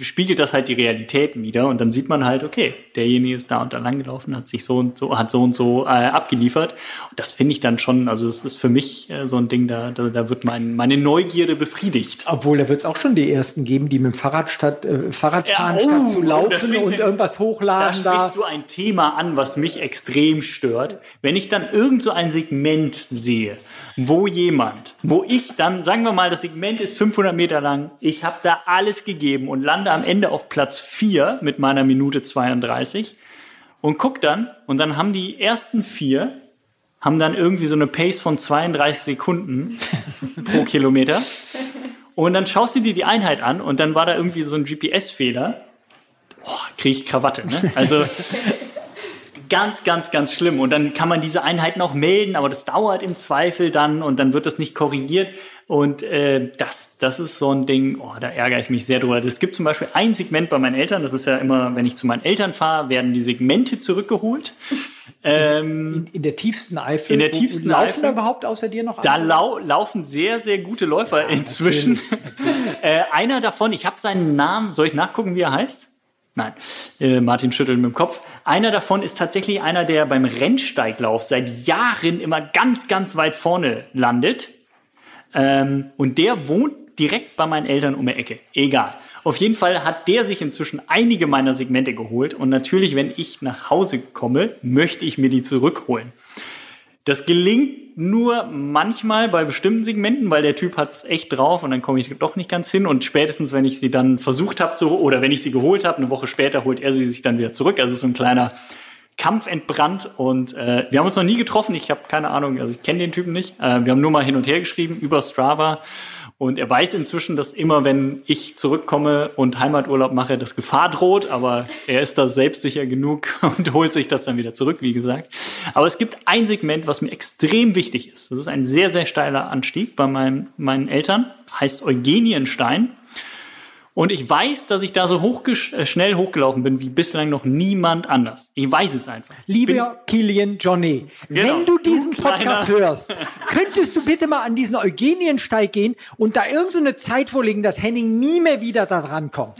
[SPEAKER 1] spiegelt das halt die Realität wieder und dann sieht man halt, okay, derjenige ist da und da lang gelaufen, hat sich so und so, hat so und so äh, abgeliefert. Und das finde ich dann schon, also es ist für mich äh, so ein Ding, da, da, da wird mein, meine Neugierde befriedigt.
[SPEAKER 3] Obwohl, da wird es auch schon die ersten geben, die mit dem Fahrrad statt äh, Fahrradfahren ja, oh, statt zu laufen und, und irgendwas hochladen.
[SPEAKER 1] Da sprichst da. du ein Thema an, was mich extrem stört. Wenn ich dann irgend so ein Segment sehe, wo jemand, wo ich dann, sagen wir mal, das Segment ist 500 Meter lang, ich habe da alles gegeben und lande am Ende auf Platz 4 mit meiner Minute 32 und guck dann und dann haben die ersten vier haben dann irgendwie so eine Pace von 32 Sekunden pro Kilometer und dann schaust du dir die Einheit an und dann war da irgendwie so ein GPS-Fehler. Boah, kriege ich Krawatte. Ne? Also ganz, ganz, ganz schlimm. Und dann kann man diese Einheiten auch melden, aber das dauert im Zweifel dann und dann wird das nicht korrigiert. Und äh, das, das ist so ein Ding, oh, da ärgere ich mich sehr drüber. Es gibt zum Beispiel ein Segment bei meinen Eltern, das ist ja immer, wenn ich zu meinen Eltern fahre, werden die Segmente zurückgeholt.
[SPEAKER 3] Ähm, in, in, der tiefsten Eifel.
[SPEAKER 1] In der tiefsten laufen Eifel.
[SPEAKER 3] da überhaupt außer dir noch
[SPEAKER 1] Da lau laufen sehr, sehr gute Läufer ja, inzwischen. Natürlich, natürlich. äh, einer davon, ich habe seinen Namen, soll ich nachgucken, wie er heißt? Nein, äh, Martin schüttelt mit dem Kopf. Einer davon ist tatsächlich einer, der beim Rennsteiglauf seit Jahren immer ganz, ganz weit vorne landet. Ähm, und der wohnt direkt bei meinen Eltern um die Ecke. Egal. Auf jeden Fall hat der sich inzwischen einige meiner Segmente geholt. Und natürlich, wenn ich nach Hause komme, möchte ich mir die zurückholen. Das gelingt nur manchmal bei bestimmten Segmenten, weil der Typ hat es echt drauf und dann komme ich doch nicht ganz hin. Und spätestens, wenn ich sie dann versucht habe zu, oder wenn ich sie geholt habe, eine Woche später holt er sie sich dann wieder zurück. Also so ein kleiner Kampf entbrannt und äh, wir haben uns noch nie getroffen. Ich habe keine Ahnung, also ich kenne den Typen nicht. Äh, wir haben nur mal hin und her geschrieben über Strava und er weiß inzwischen, dass immer, wenn ich zurückkomme und Heimaturlaub mache, das Gefahr droht. Aber er ist da selbstsicher genug und holt sich das dann wieder zurück, wie gesagt. Aber es gibt ein Segment, was mir extrem wichtig ist. Das ist ein sehr, sehr steiler Anstieg bei meinen, meinen Eltern. Heißt Eugenienstein. Und ich weiß, dass ich da so hoch, äh, schnell hochgelaufen bin wie bislang noch niemand anders. Ich weiß es einfach.
[SPEAKER 3] Lieber Kilian Johnny, genau, wenn du diesen du Podcast hörst, könntest du bitte mal an diesen Eugeniensteig gehen und da irgendeine so Zeit vorlegen, dass Henning nie mehr wieder da dran kommt.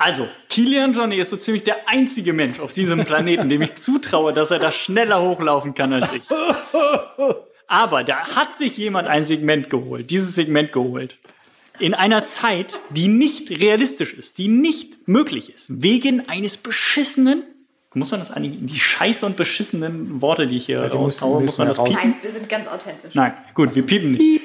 [SPEAKER 1] Also, Kilian Johnny ist so ziemlich der einzige Mensch auf diesem Planeten, dem ich zutraue, dass er da schneller hochlaufen kann als ich. Aber da hat sich jemand ein Segment geholt, dieses Segment geholt in einer Zeit, die nicht realistisch ist, die nicht möglich ist, wegen eines beschissenen, muss man das eigentlich, die scheiße und beschissenen Worte, die ich hier
[SPEAKER 3] Ja, die
[SPEAKER 1] muss man das piepen?
[SPEAKER 2] Nein, wir sind ganz authentisch.
[SPEAKER 1] Nein, gut, wir piepen nicht.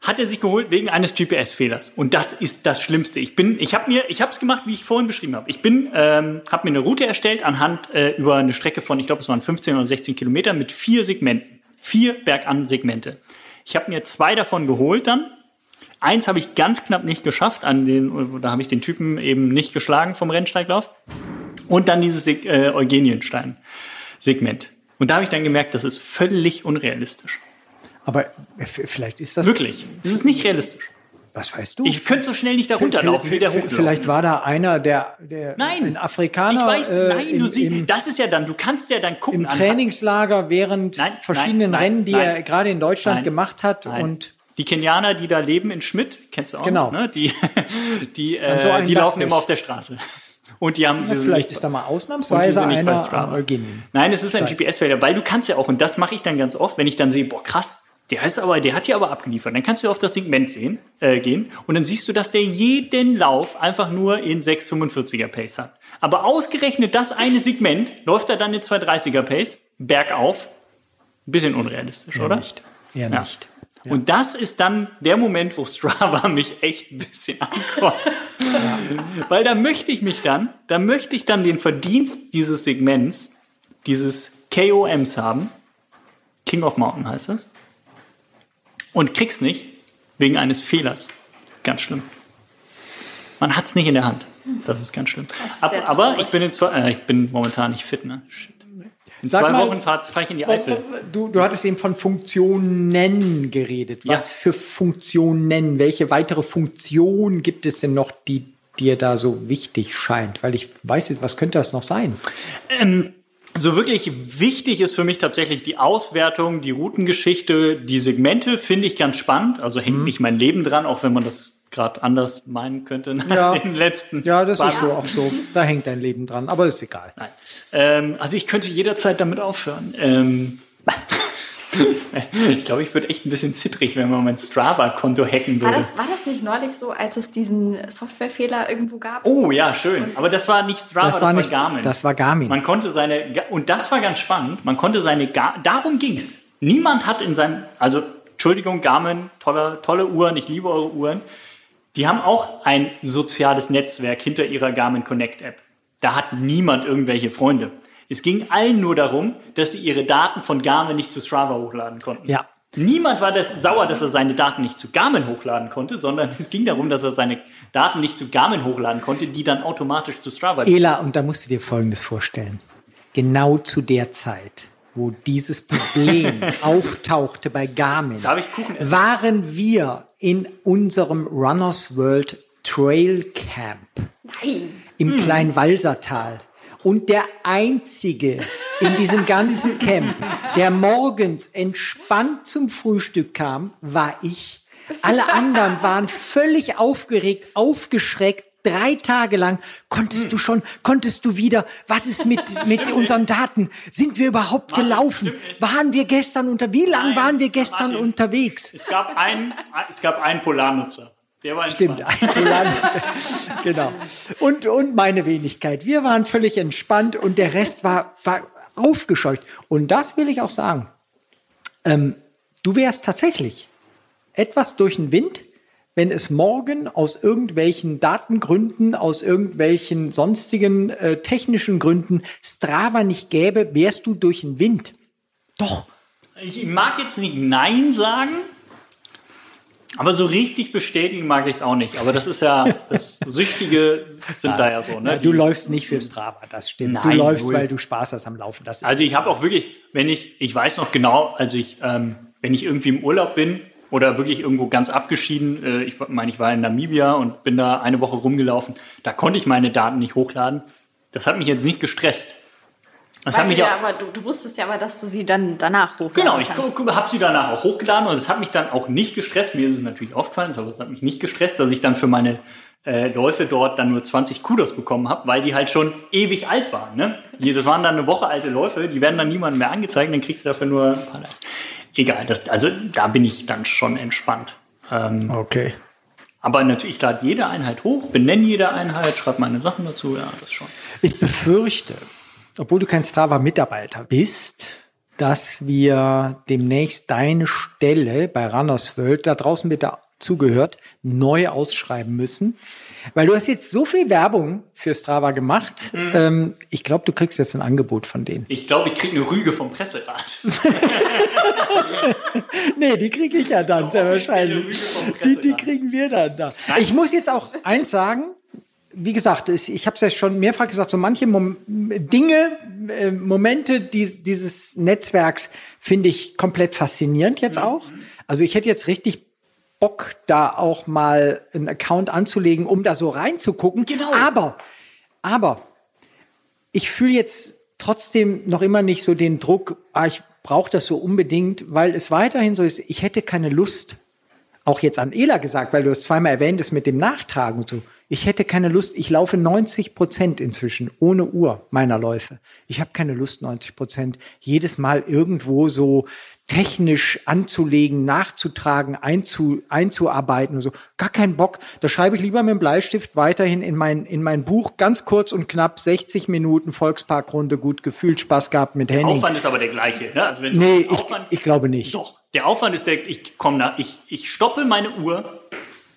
[SPEAKER 1] Hat er sich geholt wegen eines GPS-Fehlers. Und das ist das Schlimmste. Ich bin, ich habe mir, ich habe es gemacht, wie ich vorhin beschrieben habe. Ich bin, ähm, habe mir eine Route erstellt anhand äh, über eine Strecke von, ich glaube, es waren 15 oder 16 Kilometer mit vier Segmenten, vier Bergan-Segmente. Ich habe mir zwei davon geholt dann. Eins habe ich ganz knapp nicht geschafft, an den, da habe ich den Typen eben nicht geschlagen vom Rennsteiglauf. Und dann dieses äh, Eugenienstein-Segment. Und da habe ich dann gemerkt, das ist völlig unrealistisch.
[SPEAKER 3] Aber vielleicht ist das.
[SPEAKER 1] Wirklich. Das ist nicht realistisch.
[SPEAKER 3] Was weißt du?
[SPEAKER 1] Ich könnte so schnell nicht da runterlaufen, wie der
[SPEAKER 3] Vielleicht-
[SPEAKER 1] hochgelaufen
[SPEAKER 3] Vielleicht war da einer, der, der
[SPEAKER 1] Nein.
[SPEAKER 3] ein Afrikaner
[SPEAKER 1] Ich weiß,
[SPEAKER 3] äh,
[SPEAKER 1] nein,
[SPEAKER 3] im,
[SPEAKER 1] du siehst, das ist ja dann, du kannst ja dann gucken.
[SPEAKER 3] im Trainingslager während
[SPEAKER 1] Nein,
[SPEAKER 3] verschiedenen
[SPEAKER 1] nein,
[SPEAKER 3] Rennen, die er gerade in Deutschland gemacht hat. Und
[SPEAKER 1] die Kenianer, die da leben in Schmidt, kennst du auch,
[SPEAKER 3] Genau.
[SPEAKER 1] ne? Die, die,
[SPEAKER 3] so
[SPEAKER 1] äh,
[SPEAKER 3] einen
[SPEAKER 1] die laufen
[SPEAKER 3] nicht.
[SPEAKER 1] immer auf der Straße. Und die haben
[SPEAKER 3] ja, vielleicht
[SPEAKER 1] nicht-
[SPEAKER 3] ist da mal ausnahmsweise
[SPEAKER 1] nicht bei Strava. Nein, es ist ein. GPS-Felder, weil du kannst ja auch, und das mache ich dann ganz oft, wenn ich dann sehe, boah, krass, der ist aber, der hat hier aber abgeliefert. Dann kannst du auf das Segment sehen, äh, gehen und dann siehst du, dass der jeden Lauf einfach nur in 6,45er Pace hat. Aber ausgerechnet das eine Segment läuft er dann in 2,30er Pace, bergauf. Ein bisschen unrealistisch, oder?
[SPEAKER 3] Nicht. Eher
[SPEAKER 1] Ja.
[SPEAKER 3] nicht.
[SPEAKER 1] Und das ist dann der Moment, wo Strava mich echt ein bisschen ankotzt. Weil da möchte ich mich dann, da möchte ich dann den Verdienst dieses Segments, dieses KOMs haben. King of Mountain heißt das. Und krieg's nicht wegen eines Fehlers. Ganz schlimm. Man hat's nicht in der Hand. Das ist ganz schlimm.
[SPEAKER 2] ist
[SPEAKER 1] aber
[SPEAKER 2] traurig.
[SPEAKER 1] ich bin, in zwei, äh, ich bin momentan nicht fit, ne? Shit. In
[SPEAKER 3] Sag
[SPEAKER 1] zwei
[SPEAKER 3] mal-
[SPEAKER 1] Wochen fahre fahr ich in die Eifel.
[SPEAKER 3] Du, du hattest eben von Funktionen geredet. Was
[SPEAKER 1] Ja.
[SPEAKER 3] für Funktionen? Welche weitere Funktion gibt es denn noch, die dir da so wichtig scheint? Weil ich weiß nicht, was könnte das noch sein?
[SPEAKER 1] So wirklich wichtig ist für mich tatsächlich die Auswertung, die Routengeschichte, die Segmente finde ich ganz spannend. Also hängt
[SPEAKER 3] Mhm.
[SPEAKER 1] nicht mein Leben dran, auch wenn man das gerade anders meinen könnte nach
[SPEAKER 3] Ja.
[SPEAKER 1] den letzten.
[SPEAKER 3] Ja, das
[SPEAKER 1] paar
[SPEAKER 3] ist so auch so. Da hängt dein Leben dran, aber ist egal.
[SPEAKER 1] Nein. Ähm, also ich könnte jederzeit damit aufhören. Ähm, ich glaube, ich würde echt ein bisschen zittrig, wenn man mein Strava-Konto hacken
[SPEAKER 2] War
[SPEAKER 1] würde.
[SPEAKER 2] das, war das nicht neulich so, als es diesen Softwarefehler irgendwo gab?
[SPEAKER 1] Oh ja, schön. Aber das war nicht Strava, das,
[SPEAKER 3] Das war
[SPEAKER 1] war
[SPEAKER 3] nicht-
[SPEAKER 1] Garmin.
[SPEAKER 3] das war Garmin.
[SPEAKER 1] Man konnte seine, und das war ganz spannend, man konnte seine, Gar darum ging's. Niemand hat in seinem, also Entschuldigung, Garmin, tolle, tolle Uhren, ich liebe eure Uhren. Die haben auch ein soziales Netzwerk hinter ihrer Garmin Connect App. Da hat niemand irgendwelche Freunde. Es ging allen nur darum, dass sie ihre Daten von Garmin nicht zu Strava hochladen konnten.
[SPEAKER 3] Ja.
[SPEAKER 1] Niemand war das, sauer, dass er seine Daten nicht zu Garmin hochladen konnte, sondern es ging darum, dass er seine Daten nicht zu Garmin hochladen konnte, die dann automatisch zu Strava
[SPEAKER 3] Ela, und da musst du dir Folgendes vorstellen. Genau zu der Zeit, wo dieses Problem auftauchte bei Garmin,
[SPEAKER 1] Darf ich Kuchen essen?
[SPEAKER 3] waren wir in unserem Runners World Trail Camp
[SPEAKER 2] Nein.
[SPEAKER 3] im kleinen Walsertal. Und der einzige in diesem ganzen Camp, der morgens entspannt zum Frühstück kam, war ich. Alle anderen waren völlig aufgeregt, aufgeschreckt. Drei Tage lang konntest du schon, konntest du wieder, was ist mit, mit unseren Daten? Sind wir überhaupt
[SPEAKER 1] Martin,
[SPEAKER 3] gelaufen?
[SPEAKER 1] stimmt.
[SPEAKER 3] Waren wir gestern unter, wie lange
[SPEAKER 1] Nein,
[SPEAKER 3] waren wir gestern
[SPEAKER 1] Martin.
[SPEAKER 3] unterwegs?
[SPEAKER 1] Es gab einen, es gab einen Polarnutzer. Der war
[SPEAKER 3] Stimmt,
[SPEAKER 1] entspannt.
[SPEAKER 3] ein Land. genau. Und, und meine Wenigkeit. Wir waren völlig entspannt und der Rest war, war aufgescheucht. Und das will ich auch sagen. Ähm, du wärst tatsächlich etwas durch den Wind, wenn es morgen aus irgendwelchen Datengründen, aus irgendwelchen sonstigen äh, technischen Gründen Strava nicht gäbe, wärst du durch den Wind. Doch.
[SPEAKER 1] Ich mag jetzt nicht Nein sagen, aber so richtig bestätigen mag ich es auch nicht. Aber das ist ja, das Süchtige sind da ja so. Ne?
[SPEAKER 3] du
[SPEAKER 1] Die-
[SPEAKER 3] läufst nicht für Strava, das stimmt. du
[SPEAKER 1] Nein,
[SPEAKER 3] läufst,
[SPEAKER 1] null.
[SPEAKER 3] weil du Spaß hast am Laufen.
[SPEAKER 1] Also ich habe auch wirklich, wenn ich, ich weiß noch genau, als ich, ähm, wenn ich irgendwie im Urlaub bin oder wirklich irgendwo ganz abgeschieden, äh, ich meine, ich war in Namibia und bin da eine Woche rumgelaufen, da konnte ich meine Daten nicht hochladen. Das hat mich jetzt nicht gestresst. Das hat mich
[SPEAKER 2] du,
[SPEAKER 1] auch,
[SPEAKER 2] ja, aber du, du wusstest ja aber, dass du sie dann danach hochladen
[SPEAKER 1] Genau, ich habe sie danach auch hochgeladen und es hat mich dann auch nicht gestresst. Mir ist es natürlich aufgefallen, aber es hat mich nicht gestresst, dass ich dann für meine äh, Läufe dort dann nur 20 Kudos bekommen habe, weil die halt schon ewig alt waren. Ne? Das waren dann eine Woche alte Läufe, die werden dann niemandem mehr angezeigt, dann kriegst du dafür nur ein paar. Egal, das, also da bin ich dann schon entspannt. Ähm,
[SPEAKER 3] Okay.
[SPEAKER 1] Aber natürlich, ich lade jede Einheit hoch, benenne jede Einheit, schreibe meine Sachen dazu, ja, das schon.
[SPEAKER 3] Ich befürchte, obwohl du kein Strava-Mitarbeiter bist, dass wir demnächst deine Stelle bei Runners World, da draußen bitte zugehört, neu ausschreiben müssen. Weil du hast jetzt so viel Werbung für Strava gemacht. Mhm. Ähm, ich glaube, du kriegst jetzt ein Angebot von denen.
[SPEAKER 1] Ich glaube, ich kriege eine Rüge vom Presserat.
[SPEAKER 3] nee, die kriege ich ja dann sehr wahrscheinlich. Die, die kriegen wir dann da. Ich muss jetzt auch eins sagen, wie gesagt, ich habe es ja schon mehrfach gesagt, so manche Mom Dinge, äh, Momente dies, dieses Netzwerks finde ich komplett faszinierend jetzt mhm. auch. Also ich hätte jetzt richtig Bock, da auch mal einen Account anzulegen, um da so reinzugucken.
[SPEAKER 1] Genau.
[SPEAKER 3] Aber, aber ich fühle jetzt trotzdem noch immer nicht so den Druck, ah, ich brauche das so unbedingt, weil es weiterhin so ist, ich hätte keine Lust, auch jetzt an Ela gesagt, weil du es zweimal erwähnt hast mit dem Nachtragen und so. Ich hätte keine Lust, ich laufe 90 Prozent inzwischen ohne Uhr meiner Läufe. Ich habe keine Lust, 90 Prozent jedes Mal irgendwo so technisch anzulegen, nachzutragen, einzu, einzuarbeiten und so. Gar keinen Bock. Da schreibe ich lieber mit dem Bleistift weiterhin in mein, in mein Buch ganz kurz und knapp 60 Minuten Volksparkrunde, gut gefühlt, Spaß gehabt mit Henning. Der
[SPEAKER 1] Aufwand ist aber der gleiche, ne? Also
[SPEAKER 3] wenn nee, ich, ich glaube nicht.
[SPEAKER 1] Doch. Der Aufwand ist der, ich komme da, ich, ich stoppe meine Uhr,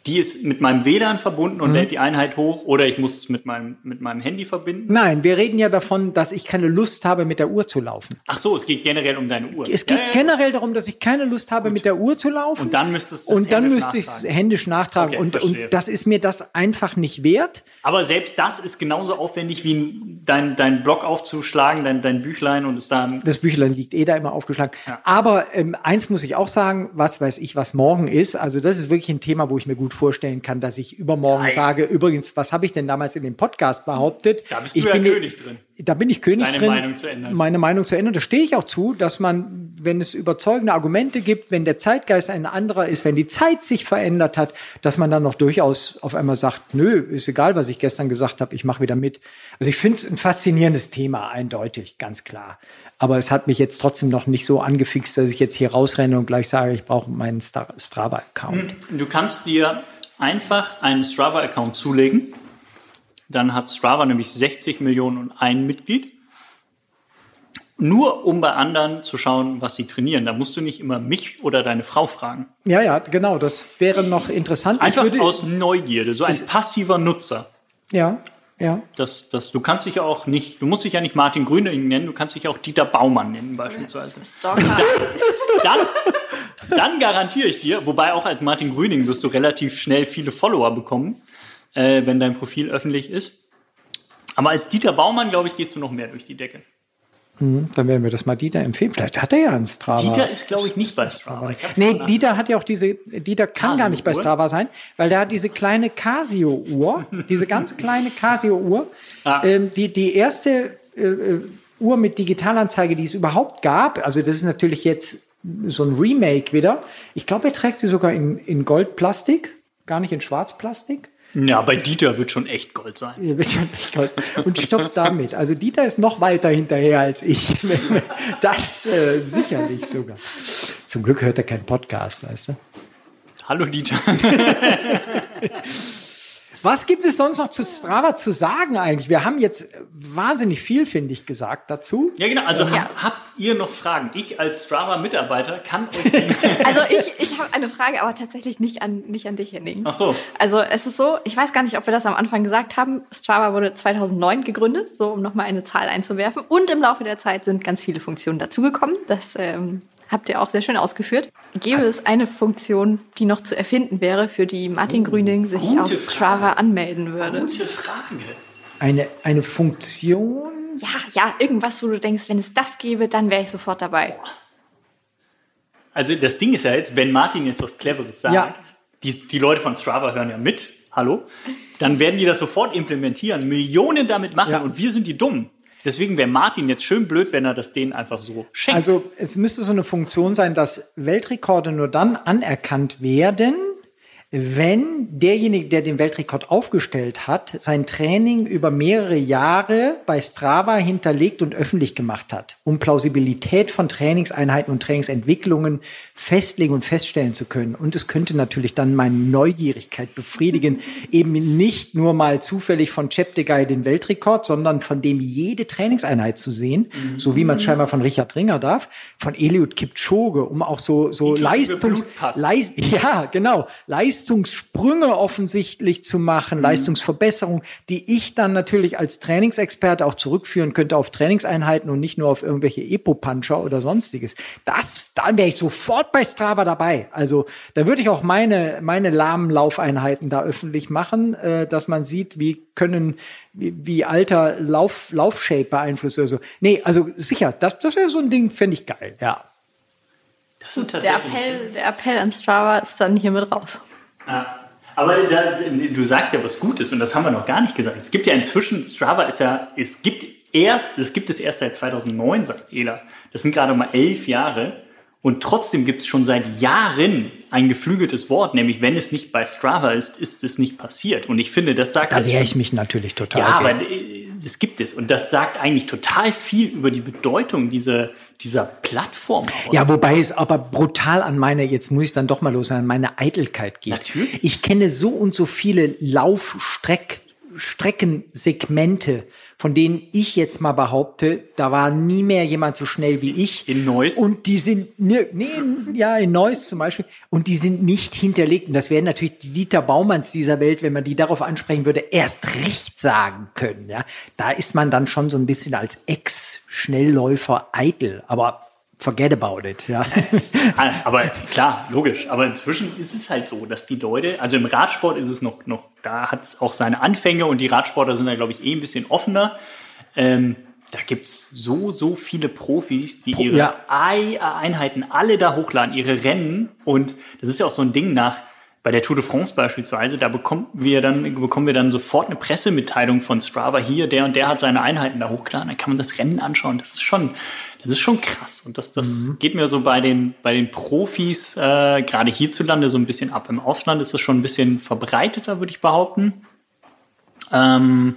[SPEAKER 1] die ist mit meinem WLAN verbunden und mhm. lädt die Einheit hoch oder ich muss es mit meinem, mit meinem Handy verbinden?
[SPEAKER 3] Nein, wir reden ja davon, dass ich keine Lust habe, mit der Uhr zu laufen.
[SPEAKER 1] Ach so, es geht generell um deine Uhr.
[SPEAKER 3] Es geht ja, ja, generell darum, dass ich keine Lust habe, Gut. mit der Uhr zu laufen.
[SPEAKER 1] Und dann müsstest
[SPEAKER 3] du es Und dann müsste ich es händisch nachtragen. Okay, und, und das ist mir das einfach nicht wert.
[SPEAKER 1] Aber selbst das ist genauso aufwendig, wie dein, dein Blog aufzuschlagen, dein, dein Büchlein und es dann.
[SPEAKER 3] Das Büchlein liegt eh da immer aufgeschlagen. Ja. Aber ähm, eins muss ich auch sagen, was weiß ich, was morgen ist. Also das ist wirklich ein Thema, wo ich mir gut vorstellen kann, dass ich übermorgen Nein. sage, übrigens, was habe ich denn damals in dem Podcast behauptet?
[SPEAKER 1] Da bist du
[SPEAKER 3] ich
[SPEAKER 1] ja
[SPEAKER 3] bin,
[SPEAKER 1] König drin.
[SPEAKER 3] Da bin ich König
[SPEAKER 1] Deine
[SPEAKER 3] drin.
[SPEAKER 1] Meine Meinung zu ändern.
[SPEAKER 3] Meine Meinung zu ändern. Da stehe ich auch zu, dass man, wenn es überzeugende Argumente gibt, wenn der Zeitgeist ein anderer ist, wenn die Zeit sich verändert hat, dass man dann noch durchaus auf einmal sagt, nö, ist egal, was ich gestern gesagt habe, ich mache wieder mit. Also ich finde es ein faszinierendes Thema, eindeutig, ganz klar. Aber es hat mich jetzt trotzdem noch nicht so angefixt, dass ich jetzt hier rausrenne und gleich sage, ich brauche meinen Strava-Account.
[SPEAKER 1] Du kannst dir einfach einen Strava-Account zulegen. Dann hat Strava nämlich 60 Millionen und ein Mitglied. Nur um bei anderen zu schauen, was sie trainieren. Da musst du nicht immer mich oder deine Frau fragen.
[SPEAKER 3] Ja, ja, genau. Das wäre noch interessant.
[SPEAKER 1] Einfach würde, aus Neugierde, so ein passiver Nutzer.
[SPEAKER 3] Ja, ja.
[SPEAKER 1] Das, das, du kannst dich ja auch nicht, du musst dich ja nicht Martin Grüning nennen, du kannst dich auch Dieter Baumann nennen beispielsweise. Stalker. Dann, dann, dann, garantiere ich dir, wobei auch als Martin Grüning wirst du relativ schnell viele Follower bekommen, äh, wenn dein Profil öffentlich ist. Aber als Dieter Baumann, glaube ich, gehst du noch mehr durch die Decke.
[SPEAKER 3] Mhm, dann werden wir das mal Dieter empfehlen. Vielleicht hat er ja einen Strava.
[SPEAKER 1] Dieter ist, glaube ich, nicht bei Strava.
[SPEAKER 3] Nee, Dieter hat ja auch diese, Dieter kann Casio gar nicht bei Strava sein, weil der hat diese kleine Casio-Uhr, diese ganz kleine Casio-Uhr, ah. ähm, die, die erste äh, äh, Uhr mit Digitalanzeige, die es überhaupt gab. Also das ist natürlich jetzt so ein Remake wieder. Ich glaube, er trägt sie sogar in, in Goldplastik, gar nicht in Schwarzplastik.
[SPEAKER 1] Ja, bei Dieter wird schon echt Gold sein. Ja, wird schon echt Gold.
[SPEAKER 3] Und stopp damit. Also Dieter ist noch weiter hinterher als ich. Das äh, sicherlich sogar. Zum Glück hört er keinen Podcast, weißt du?
[SPEAKER 1] Hallo Dieter.
[SPEAKER 3] Was gibt es sonst noch zu Strava zu sagen eigentlich? Wir haben jetzt wahnsinnig viel, finde ich, gesagt dazu.
[SPEAKER 1] Ja, genau. Also ja. habt ihr noch Fragen? Ich als Strava-Mitarbeiter kann
[SPEAKER 2] Also ich, ich habe eine Frage, aber tatsächlich nicht an, nicht an dich, Henning.
[SPEAKER 1] Ach so.
[SPEAKER 2] Also es ist so, ich weiß gar nicht, ob wir das am Anfang gesagt haben. Strava wurde 2009 gegründet, so um nochmal eine Zahl einzuwerfen. Und im Laufe der Zeit sind ganz viele Funktionen dazugekommen. Das ähm, Habt ihr auch sehr schön ausgeführt. Gäbe es eine Funktion, die noch zu erfinden wäre, für die Martin oh, Grüning sich auf Strava anmelden würde?
[SPEAKER 1] Gute Frage.
[SPEAKER 3] Eine, eine Funktion?
[SPEAKER 2] Ja, ja, irgendwas, wo du denkst, wenn es das gäbe, dann wäre ich sofort dabei.
[SPEAKER 1] Also das Ding ist ja jetzt, wenn Martin jetzt was Cleveres sagt, ja. die, die Leute von Strava hören ja mit, hallo, dann werden die das sofort implementieren, Millionen damit machen ja. und wir sind die Dummen. Deswegen wäre Martin jetzt schön blöd, wenn er das denen einfach so schenkt.
[SPEAKER 3] Also es müsste so eine Funktion sein, dass Weltrekorde nur dann anerkannt werden, wenn derjenige, der den Weltrekord aufgestellt hat, sein Training über mehrere Jahre bei Strava hinterlegt und öffentlich gemacht hat, um Plausibilität von Trainingseinheiten und Trainingsentwicklungen festlegen und feststellen zu können. Und es könnte natürlich dann meine Neugierigkeit befriedigen, eben nicht nur mal zufällig von Cheptegei den Weltrekord, sondern von dem jede Trainingseinheit zu sehen, mhm. so wie man es scheinbar von Richard Ringer darf, von Eliud Kipchoge, um auch so, so Leistungs, Leist, ja, genau, Leistungs Leistungssprünge offensichtlich zu machen, mhm. Leistungsverbesserung, die ich dann natürlich als Trainingsexperte auch zurückführen könnte auf Trainingseinheiten und nicht nur auf irgendwelche Epo-Puncher oder sonstiges. Das, dann wäre ich sofort bei Strava dabei. Also da würde ich auch meine, meine lahmen Laufeinheiten da öffentlich machen, äh, dass man sieht, wie können, wie, wie alter Lauf, Laufshape beeinflusst oder so. Nee, also sicher, das, das wäre so ein Ding, fände ich geil, ja.
[SPEAKER 2] Gut, der Appell, der Appell an Strava ist dann hiermit raus.
[SPEAKER 1] Ja. Aber das, du sagst ja was Gutes und das haben wir noch gar nicht gesagt. Es gibt ja inzwischen, Strava ist ja, es gibt erst, es gibt es erst seit 2009, sagt Ela. Das sind gerade mal elf Jahre. Und trotzdem gibt es schon seit Jahren ein geflügeltes Wort, nämlich wenn es nicht bei Strava ist, ist es nicht passiert. Und ich finde, das sagt.
[SPEAKER 3] Da wehre ich mich natürlich total.
[SPEAKER 1] Ja, aber es gibt es. Und das sagt eigentlich total viel über die Bedeutung dieser, dieser Plattform
[SPEAKER 3] aus. Ja, wobei es aber brutal an meine, jetzt muss ich dann doch mal los, an meine Eitelkeit geht.
[SPEAKER 1] Natürlich.
[SPEAKER 3] Ich kenne so und so viele Laufstreck, Streckensegmente, von denen ich jetzt mal behaupte, da war nie mehr jemand so schnell wie ich.
[SPEAKER 1] In Neuss?
[SPEAKER 3] Und die sind, nee, nee ja, in Neuss zum Beispiel. Und die sind nicht hinterlegt. Und das wären natürlich die Dieter Baumanns dieser Welt, wenn man die darauf ansprechen würde, erst recht sagen können. Ja, da ist man dann schon so ein bisschen als Ex-Schnellläufer eitel. Aber forget about it, ja.
[SPEAKER 1] Aber klar, logisch. Aber inzwischen ist es halt so, dass die Leute, also im Radsport ist es noch, noch da hat es auch seine Anfänge und die Radsportler sind da, glaube ich, eh ein bisschen offener. Ähm, da gibt es so, so viele Profis, die ihre ja. Einheiten alle da hochladen, ihre Rennen. Und das ist ja auch so ein Ding nach, bei der Tour de France beispielsweise, da bekommen wir dann, bekommen wir dann sofort eine Pressemitteilung von Strava hier, der und der hat seine Einheiten da hochgeladen, dann kann man das Rennen anschauen. Das ist schon, das ist schon krass. Und das, das mhm. geht mir so bei den, bei den Profis, äh, gerade hierzulande, so ein bisschen ab. Im Ausland ist das schon ein bisschen verbreiteter, würde ich behaupten. Ähm,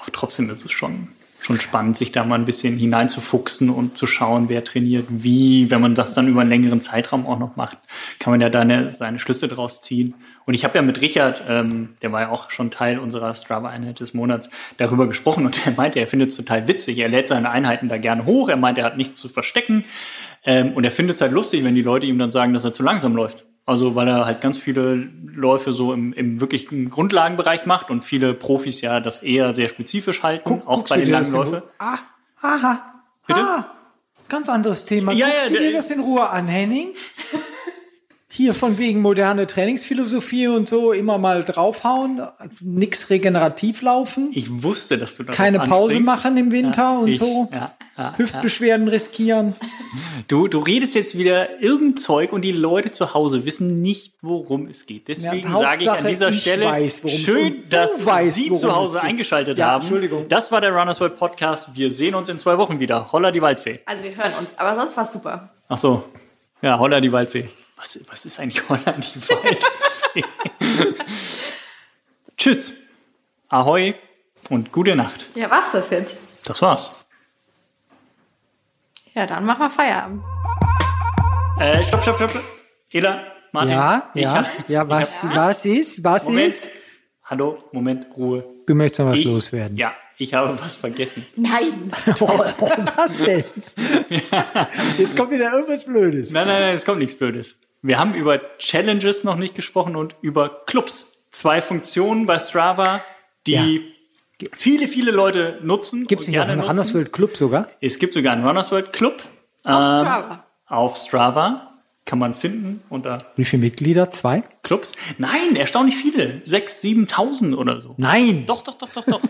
[SPEAKER 1] aber trotzdem ist es schon, schon spannend, sich da mal ein bisschen hineinzufuchsen und zu schauen, wer trainiert wie. Wenn man das dann über einen längeren Zeitraum auch noch macht, kann man ja da eine, seine Schlüsse draus ziehen. Und ich habe ja mit Richard, ähm, der war ja auch schon Teil unserer Strava-Einheit des Monats, darüber gesprochen und er meinte, er findet es total witzig. Er lädt seine Einheiten da gerne hoch. Er meint, er hat nichts zu verstecken. Ähm, und er findet es halt lustig, wenn die Leute ihm dann sagen, dass er zu langsam läuft. Also weil er halt ganz viele Läufe so im, im wirklichen Grundlagenbereich macht und viele Profis ja das eher sehr spezifisch halten, Guck, auch bei den langen Läufen.
[SPEAKER 3] Ah, aha. Bitte? Ah, ganz anderes Thema.
[SPEAKER 1] Ja, Guckst
[SPEAKER 3] ja, du dir das in Ruhe an, Henning? Hier von wegen moderne Trainingsphilosophie und so immer mal draufhauen, nix regenerativ laufen.
[SPEAKER 1] Ich wusste, dass du da
[SPEAKER 3] keine Pause machen im Winter ja, und ich, so. Ja, ja, Hüftbeschwerden riskieren.
[SPEAKER 1] Du, du redest jetzt wieder irgendein Zeug und die Leute zu Hause wissen nicht, worum es geht. Deswegen sage ich an dieser Stelle
[SPEAKER 3] weiß,
[SPEAKER 1] schön, dass weißt, Sie zu Hause eingeschaltet haben. Entschuldigung. Das war der Runners World Podcast. Wir sehen uns in zwei Wochen wieder. Holla die Waldfee.
[SPEAKER 2] Also wir hören uns, aber sonst war es super.
[SPEAKER 1] Ach so. Ja, holla die Waldfee. Was, was ist eigentlich Holland die Waldfee? Tschüss. Ahoi und gute Nacht.
[SPEAKER 2] Ja, war's das jetzt?
[SPEAKER 1] Das war's.
[SPEAKER 2] Ja, dann machen wir Feierabend.
[SPEAKER 1] Äh, stopp, stopp, stopp. Ela, Martin.
[SPEAKER 3] Ja, ja, hab, ja, was, hab, was ist, was
[SPEAKER 1] Moment.
[SPEAKER 3] ist?
[SPEAKER 1] Hallo, Moment, Ruhe.
[SPEAKER 3] Du möchtest noch was
[SPEAKER 1] ich,
[SPEAKER 3] loswerden.
[SPEAKER 1] Ja, ich habe was vergessen.
[SPEAKER 2] Nein.
[SPEAKER 3] was denn? ja. Jetzt kommt wieder irgendwas Blödes.
[SPEAKER 1] Nein, nein, nein, es kommt nichts Blödes. Wir haben über Challenges noch nicht gesprochen und über Clubs. Zwei Funktionen bei Strava, die ja. viele, viele Leute nutzen.
[SPEAKER 3] Gibt es nicht einen Runners World Club sogar?
[SPEAKER 1] Es gibt sogar einen Runners World Club.
[SPEAKER 2] Auf ähm, Strava.
[SPEAKER 1] Auf Strava kann man finden unter.
[SPEAKER 3] Wie viele Mitglieder? Zwei?
[SPEAKER 1] Clubs? Nein, erstaunlich viele. Sechs, siebentausend oder so.
[SPEAKER 3] Nein!
[SPEAKER 1] Doch, doch, doch, doch, doch.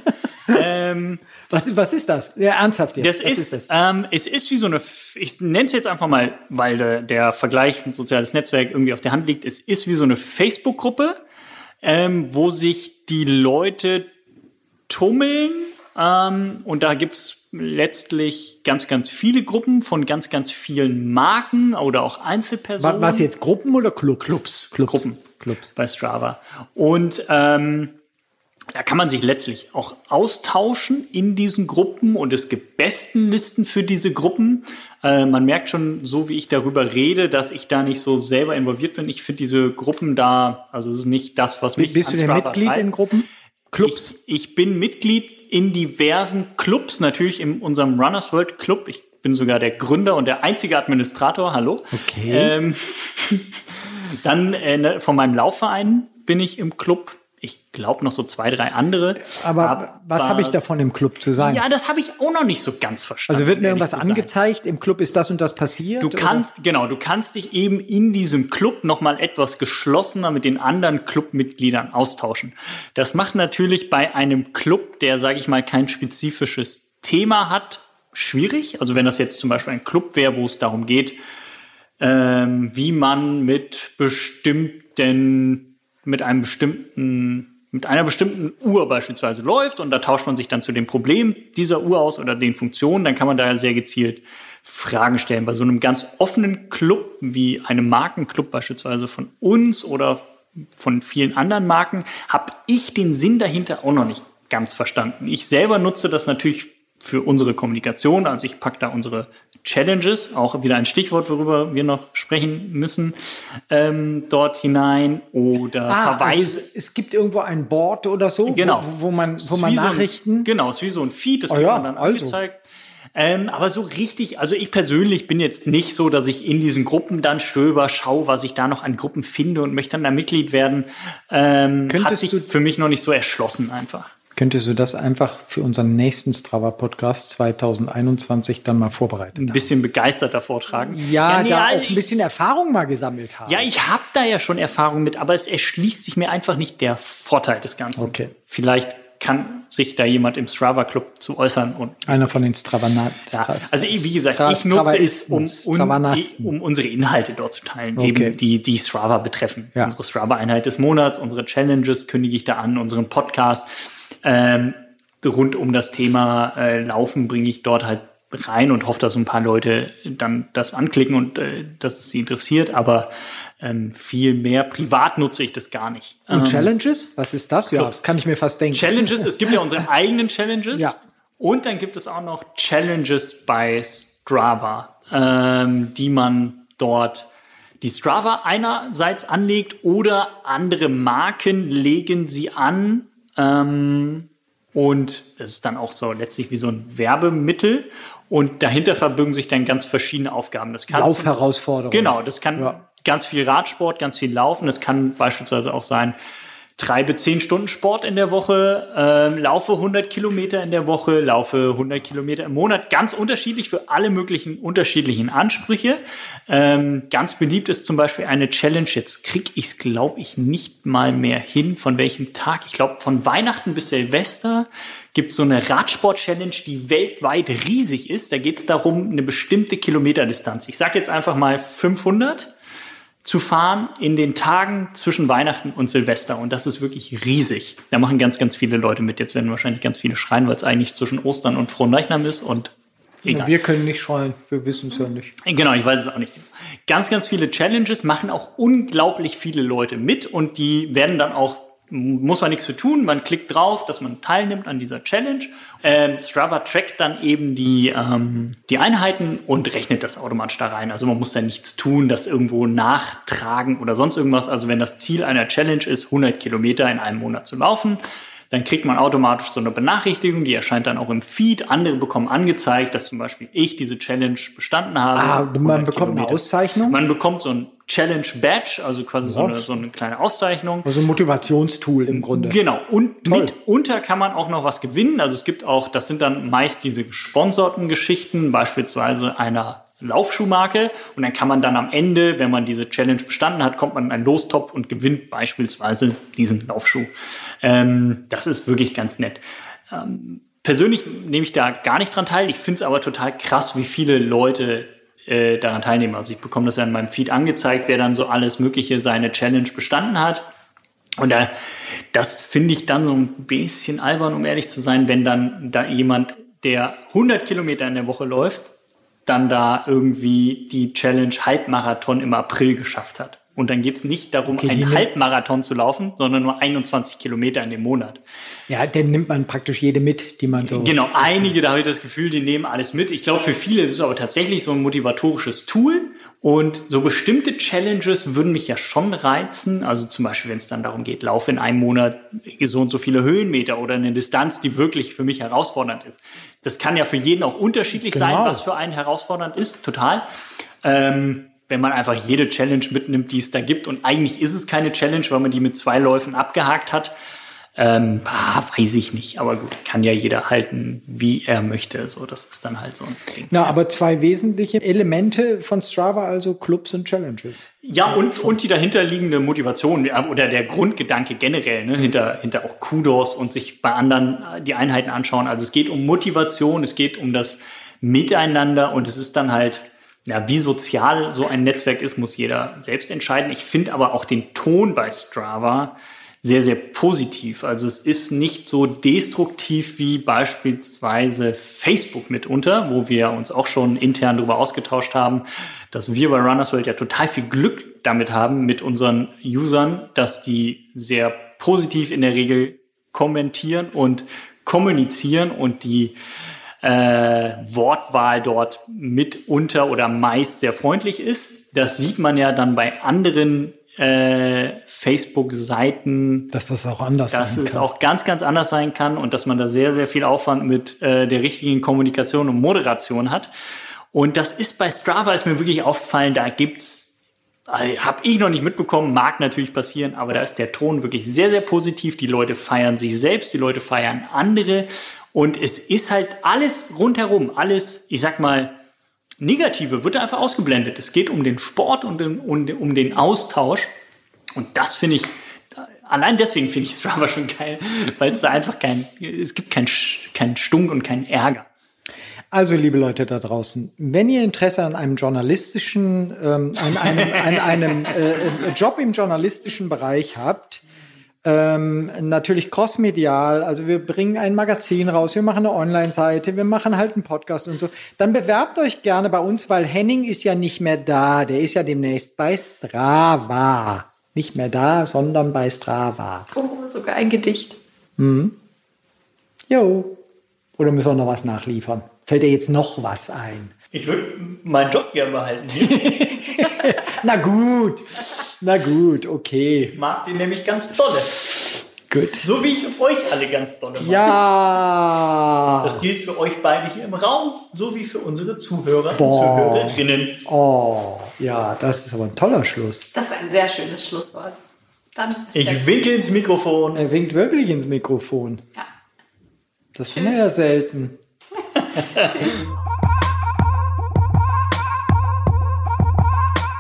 [SPEAKER 1] Ähm,
[SPEAKER 3] was, was ist das? Ja, ernsthaft
[SPEAKER 1] jetzt. Das
[SPEAKER 3] was
[SPEAKER 1] ist, ist das? Ähm, es ist wie so eine, ich nenne es jetzt einfach mal, weil der, der Vergleich mit soziales Netzwerk irgendwie auf der Hand liegt. Es ist wie so eine Facebook-Gruppe, ähm, wo sich die Leute tummeln. Ähm, und da gibt's letztlich ganz, ganz viele Gruppen von ganz, ganz vielen Marken oder auch Einzelpersonen.
[SPEAKER 3] Was jetzt Gruppen oder Clubs?
[SPEAKER 1] Clubs.
[SPEAKER 3] Clubs.
[SPEAKER 1] Gruppen.
[SPEAKER 3] Clubs.
[SPEAKER 1] Bei Strava. Und ähm, da kann man sich letztlich auch austauschen in diesen Gruppen und es gibt Bestenlisten für diese Gruppen. Äh, man merkt schon, so wie ich darüber rede, dass ich da nicht so selber involviert bin. Ich finde diese Gruppen da, also es ist nicht das, was mich
[SPEAKER 3] Bist du denn Mitglied reizt. in Gruppen?
[SPEAKER 1] Clubs? Ich, ich, bin Mitglied in diversen Clubs, natürlich in unserem Runners World Club. Ich bin sogar der Gründer und der einzige Administrator. Hallo.
[SPEAKER 3] Okay.
[SPEAKER 1] Ähm, dann äh, ne, von meinem Laufverein bin ich im Club ich glaube noch so zwei, drei andere.
[SPEAKER 3] Aber, aber was habe ich davon im Club zu sein?
[SPEAKER 1] Ja, das habe ich auch noch nicht so ganz verstanden.
[SPEAKER 3] Also wird mir irgendwas angezeigt, im Club ist das und das passiert?
[SPEAKER 1] Du kannst, oder? genau, du kannst dich eben in diesem Club nochmal etwas geschlossener mit den anderen Clubmitgliedern austauschen. Das macht natürlich bei einem Club, der, sage ich mal, kein spezifisches Thema hat, schwierig. Also wenn das jetzt zum Beispiel ein Club wäre, wo es darum geht, ähm, wie man mit bestimmten mit einem bestimmten mit einer bestimmten Uhr beispielsweise läuft und da tauscht man sich dann zu dem Problem dieser Uhr aus oder den Funktionen, dann kann man da sehr gezielt Fragen stellen. Bei so einem ganz offenen Club wie einem Markenclub beispielsweise von uns oder von vielen anderen Marken, habe ich den Sinn dahinter auch noch nicht ganz verstanden. Ich selber nutze das natürlich für unsere Kommunikation. Also ich packe da unsere Challenges, auch wieder ein Stichwort, worüber wir noch sprechen müssen, ähm, dort hinein oder ah, also Verweise.
[SPEAKER 3] Also es gibt irgendwo ein Board oder so,
[SPEAKER 1] genau.
[SPEAKER 3] wo, wo man, wo man Nachrichten.
[SPEAKER 1] So ein, genau, es ist wie so ein Feed, das oh, kriegt ja, man dann also. angezeigt. Ähm, aber so richtig, also ich persönlich bin jetzt nicht so, dass ich in diesen Gruppen dann stöber, schaue, was ich da noch an Gruppen finde und möchte dann da Mitglied werden. Ähm, hat sich für mich noch nicht so erschlossen einfach.
[SPEAKER 3] Könntest du das einfach für unseren nächsten Strava-Podcast 2021 dann mal vorbereiten?
[SPEAKER 1] Ein bisschen begeisterter vortragen?
[SPEAKER 3] Ja, ja nee, da also auch ein bisschen Erfahrung mal gesammelt haben.
[SPEAKER 1] Ja, ich habe da ja schon Erfahrung mit, aber es erschließt sich mir einfach nicht der Vorteil des Ganzen.
[SPEAKER 3] Okay.
[SPEAKER 1] Vielleicht kann sich da jemand im Strava Club zu äußern und
[SPEAKER 3] einer von den Stravanas.
[SPEAKER 1] Ja, also wie gesagt, ich nutze es, um, um, um, unsere Inhalte dort zu teilen, okay. eben die die Strava betreffen. Ja. Unsere Strava Einheit des Monats, unsere Challenges kündige ich da an, unseren Podcast ähm, rund um das Thema äh, Laufen bringe ich dort halt rein und hoffe, dass ein paar Leute dann das anklicken und äh, dass es sie interessiert. Aber ähm, viel mehr privat nutze ich das gar nicht.
[SPEAKER 3] Und ähm, Challenges? Was ist das? Ja, das kann ich mir fast denken.
[SPEAKER 1] Challenges, es gibt ja unsere eigenen Challenges.
[SPEAKER 3] Ja.
[SPEAKER 1] Und dann gibt es auch noch Challenges bei Strava, ähm, die man dort die Strava einerseits anlegt oder andere Marken legen sie an ähm, und es ist dann auch so letztlich wie so ein Werbemittel. Und dahinter verbirgen sich dann ganz verschiedene Aufgaben. Das
[SPEAKER 3] kann Laufherausforderungen.
[SPEAKER 1] Genau, das kann ja. ganz viel Radsport, ganz viel Laufen. Das kann beispielsweise auch sein, treibe 10 Stunden Sport in der Woche, äh, laufe 100 Kilometer in der Woche, laufe 100 Kilometer im Monat. Ganz unterschiedlich für alle möglichen unterschiedlichen Ansprüche. Ähm, ganz beliebt ist zum Beispiel eine Challenge. Jetzt kriege ich es, glaube ich, nicht mal mehr hin, von welchem Tag. Ich glaube, von Weihnachten bis Silvester gibt es so eine Radsport-Challenge, die weltweit riesig ist. Da geht es darum, eine bestimmte Kilometerdistanz. Ich sage jetzt einfach mal 500 zu fahren in den Tagen zwischen Weihnachten und Silvester. Und das ist wirklich riesig. Da machen ganz, ganz viele Leute mit. Jetzt werden wahrscheinlich ganz viele schreien, weil es eigentlich zwischen Ostern und Frohenleichnam ist. Und
[SPEAKER 3] egal. Wir können nicht schreien, wir wissen es ja nicht.
[SPEAKER 1] Genau, ich weiß es auch nicht. Ganz, ganz viele Challenges machen auch unglaublich viele Leute mit und die werden dann auch muss man nichts für tun. Man klickt drauf, dass man teilnimmt an dieser Challenge. Ähm, Strava trackt dann eben die, ähm, die Einheiten und rechnet das automatisch da rein. Also man muss da nichts tun, das irgendwo nachtragen oder sonst irgendwas. Also wenn das Ziel einer Challenge ist, 100 Kilometer in einem Monat zu laufen, dann kriegt man automatisch so eine Benachrichtigung, die erscheint dann auch im Feed. Andere bekommen angezeigt, dass zum Beispiel ich diese Challenge bestanden habe.
[SPEAKER 3] Ah, man bekommt Kilometer. eine Auszeichnung?
[SPEAKER 1] Man bekommt so ein Challenge Badge, also quasi so eine, so eine, kleine Auszeichnung.
[SPEAKER 3] Also ein Motivationstool im Grunde.
[SPEAKER 1] Genau. Und Toll. mitunter kann man auch noch was gewinnen. Also es gibt auch, das sind dann meist diese gesponserten Geschichten, beispielsweise einer Laufschuhmarke und dann kann man dann am Ende, wenn man diese Challenge bestanden hat, kommt man in einen Lostopf und gewinnt beispielsweise diesen Laufschuh. Ähm, das ist wirklich ganz nett. Ähm, persönlich nehme ich da gar nicht dran teil. Ich finde es aber total krass, wie viele Leute äh, daran teilnehmen. Also ich bekomme das ja in meinem Feed angezeigt, wer dann so alles Mögliche seine Challenge bestanden hat. Und da, das finde ich dann so ein bisschen albern, um ehrlich zu sein, wenn dann da jemand, der 100 Kilometer in der Woche läuft, dann da irgendwie die Challenge Halbmarathon im April geschafft hat. Und dann geht es nicht darum,
[SPEAKER 3] Okay,
[SPEAKER 1] einen Halbmarathon zu laufen, sondern nur 21 Kilometer in dem Monat.
[SPEAKER 3] Ja, dann nimmt man praktisch jede mit, die man so.
[SPEAKER 1] Genau, einige, da habe ich das Gefühl, die nehmen alles mit. Ich glaube, für viele ist es aber tatsächlich so ein motivatorisches Tool. Und so bestimmte Challenges würden mich ja schon reizen. Also zum Beispiel, wenn es dann darum geht, laufe in einem Monat so und so viele Höhenmeter oder eine Distanz, die wirklich für mich herausfordernd ist. Das kann ja für jeden auch unterschiedlich sein,
[SPEAKER 3] Genau.
[SPEAKER 1] was für einen herausfordernd ist, total. Ähm, wenn man einfach jede Challenge mitnimmt, die es da gibt. Und eigentlich ist es keine Challenge, weil man die mit zwei Läufen abgehakt hat. Ähm, ah, weiß ich nicht, aber gut, kann ja jeder halten, wie er möchte. So, das ist dann halt so ein Ding.
[SPEAKER 3] Na, aber zwei wesentliche Elemente von Strava, also Clubs und Challenges.
[SPEAKER 1] Ja, und, und die dahinterliegende Motivation oder der Grundgedanke generell, ne, hinter, hinter auch Kudos und sich bei anderen äh, die Einheiten anschauen. Also es geht um Motivation, es geht um das Miteinander und es ist dann halt, ja, wie sozial so ein Netzwerk ist, muss jeder selbst entscheiden. Ich finde aber auch den Ton bei Strava sehr, sehr positiv. Also es ist nicht so destruktiv wie beispielsweise Facebook mitunter, wo wir uns auch schon intern darüber ausgetauscht haben, dass wir bei Runners World ja total viel Glück damit haben mit unseren Usern, dass die sehr positiv in der Regel kommentieren und kommunizieren und die äh, Wortwahl dort mitunter oder meist sehr freundlich ist. Das sieht man ja dann bei anderen äh, Facebook-Seiten,
[SPEAKER 3] Dass das auch anders
[SPEAKER 1] dass
[SPEAKER 3] sein
[SPEAKER 1] es
[SPEAKER 3] kann.
[SPEAKER 1] auch ganz, ganz anders sein kann und dass man da sehr, sehr viel Aufwand mit äh, der richtigen Kommunikation und Moderation hat. Und das ist bei Strava, ist mir wirklich aufgefallen, da gibt's, äh, habe ich noch nicht mitbekommen, mag natürlich passieren, aber da ist der Ton wirklich sehr, sehr positiv. Die Leute feiern sich selbst, die Leute feiern andere und es ist halt alles rundherum, alles, ich sag mal, Negative wird einfach ausgeblendet. Es geht um den Sport und um, um den Austausch. Und das finde ich, allein deswegen finde ich Strava schon geil, weil es da einfach kein, es gibt keinen kein Stunk und keinen Ärger.
[SPEAKER 3] Also, liebe Leute da draußen, wenn ihr Interesse an einem journalistischen, ähm, an einem, an einem äh, äh, Job im journalistischen Bereich habt, ähm, natürlich crossmedial, also wir bringen ein Magazin raus, wir machen eine Online-Seite, wir machen halt einen Podcast und so, dann bewerbt euch gerne bei uns, weil Henning ist ja nicht mehr da, der ist ja demnächst bei Strava. Nicht mehr da, sondern bei Strava.
[SPEAKER 2] Oh, sogar ein Gedicht.
[SPEAKER 3] Jo. Oder müssen wir noch was nachliefern? Fällt dir jetzt noch was ein?
[SPEAKER 1] Ich würde meinen Job gerne behalten.
[SPEAKER 3] Na gut, na gut, okay.
[SPEAKER 1] Ich mag den nämlich ganz dolle.
[SPEAKER 3] Gut.
[SPEAKER 1] So wie ich euch alle ganz dolle mag.
[SPEAKER 3] Ja.
[SPEAKER 1] Das gilt für euch beide hier im Raum, so wie für unsere Zuhörer und
[SPEAKER 3] Boah.
[SPEAKER 1] Zuhörerinnen.
[SPEAKER 3] Oh, ja, das ist aber ein toller Schluss.
[SPEAKER 2] Das ist ein sehr schönes Schlusswort. Dann
[SPEAKER 1] Ich winke ins Mikrofon.
[SPEAKER 3] Er winkt wirklich ins Mikrofon.
[SPEAKER 2] Ja.
[SPEAKER 3] Das haben wir ja selten.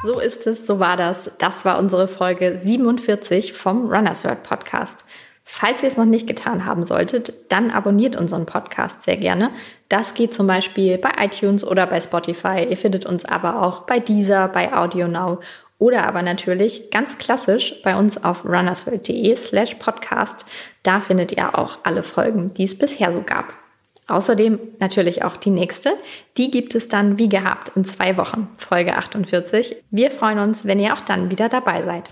[SPEAKER 2] So ist es, so war das. Das war unsere Folge 47 vom Runners World Podcast. Falls ihr es noch nicht getan haben solltet, dann abonniert unseren Podcast sehr gerne. Das geht zum Beispiel bei iTunes oder bei Spotify. Ihr findet uns aber auch bei Deezer, bei AudioNow oder aber natürlich ganz klassisch bei uns auf runnersworld.de slash podcast. Da findet ihr auch alle Folgen, die es bisher so gab. Außerdem natürlich auch die nächste. Die gibt es dann wie gehabt in zwei Wochen, Folge 48. Wir freuen uns, wenn ihr auch dann wieder dabei seid.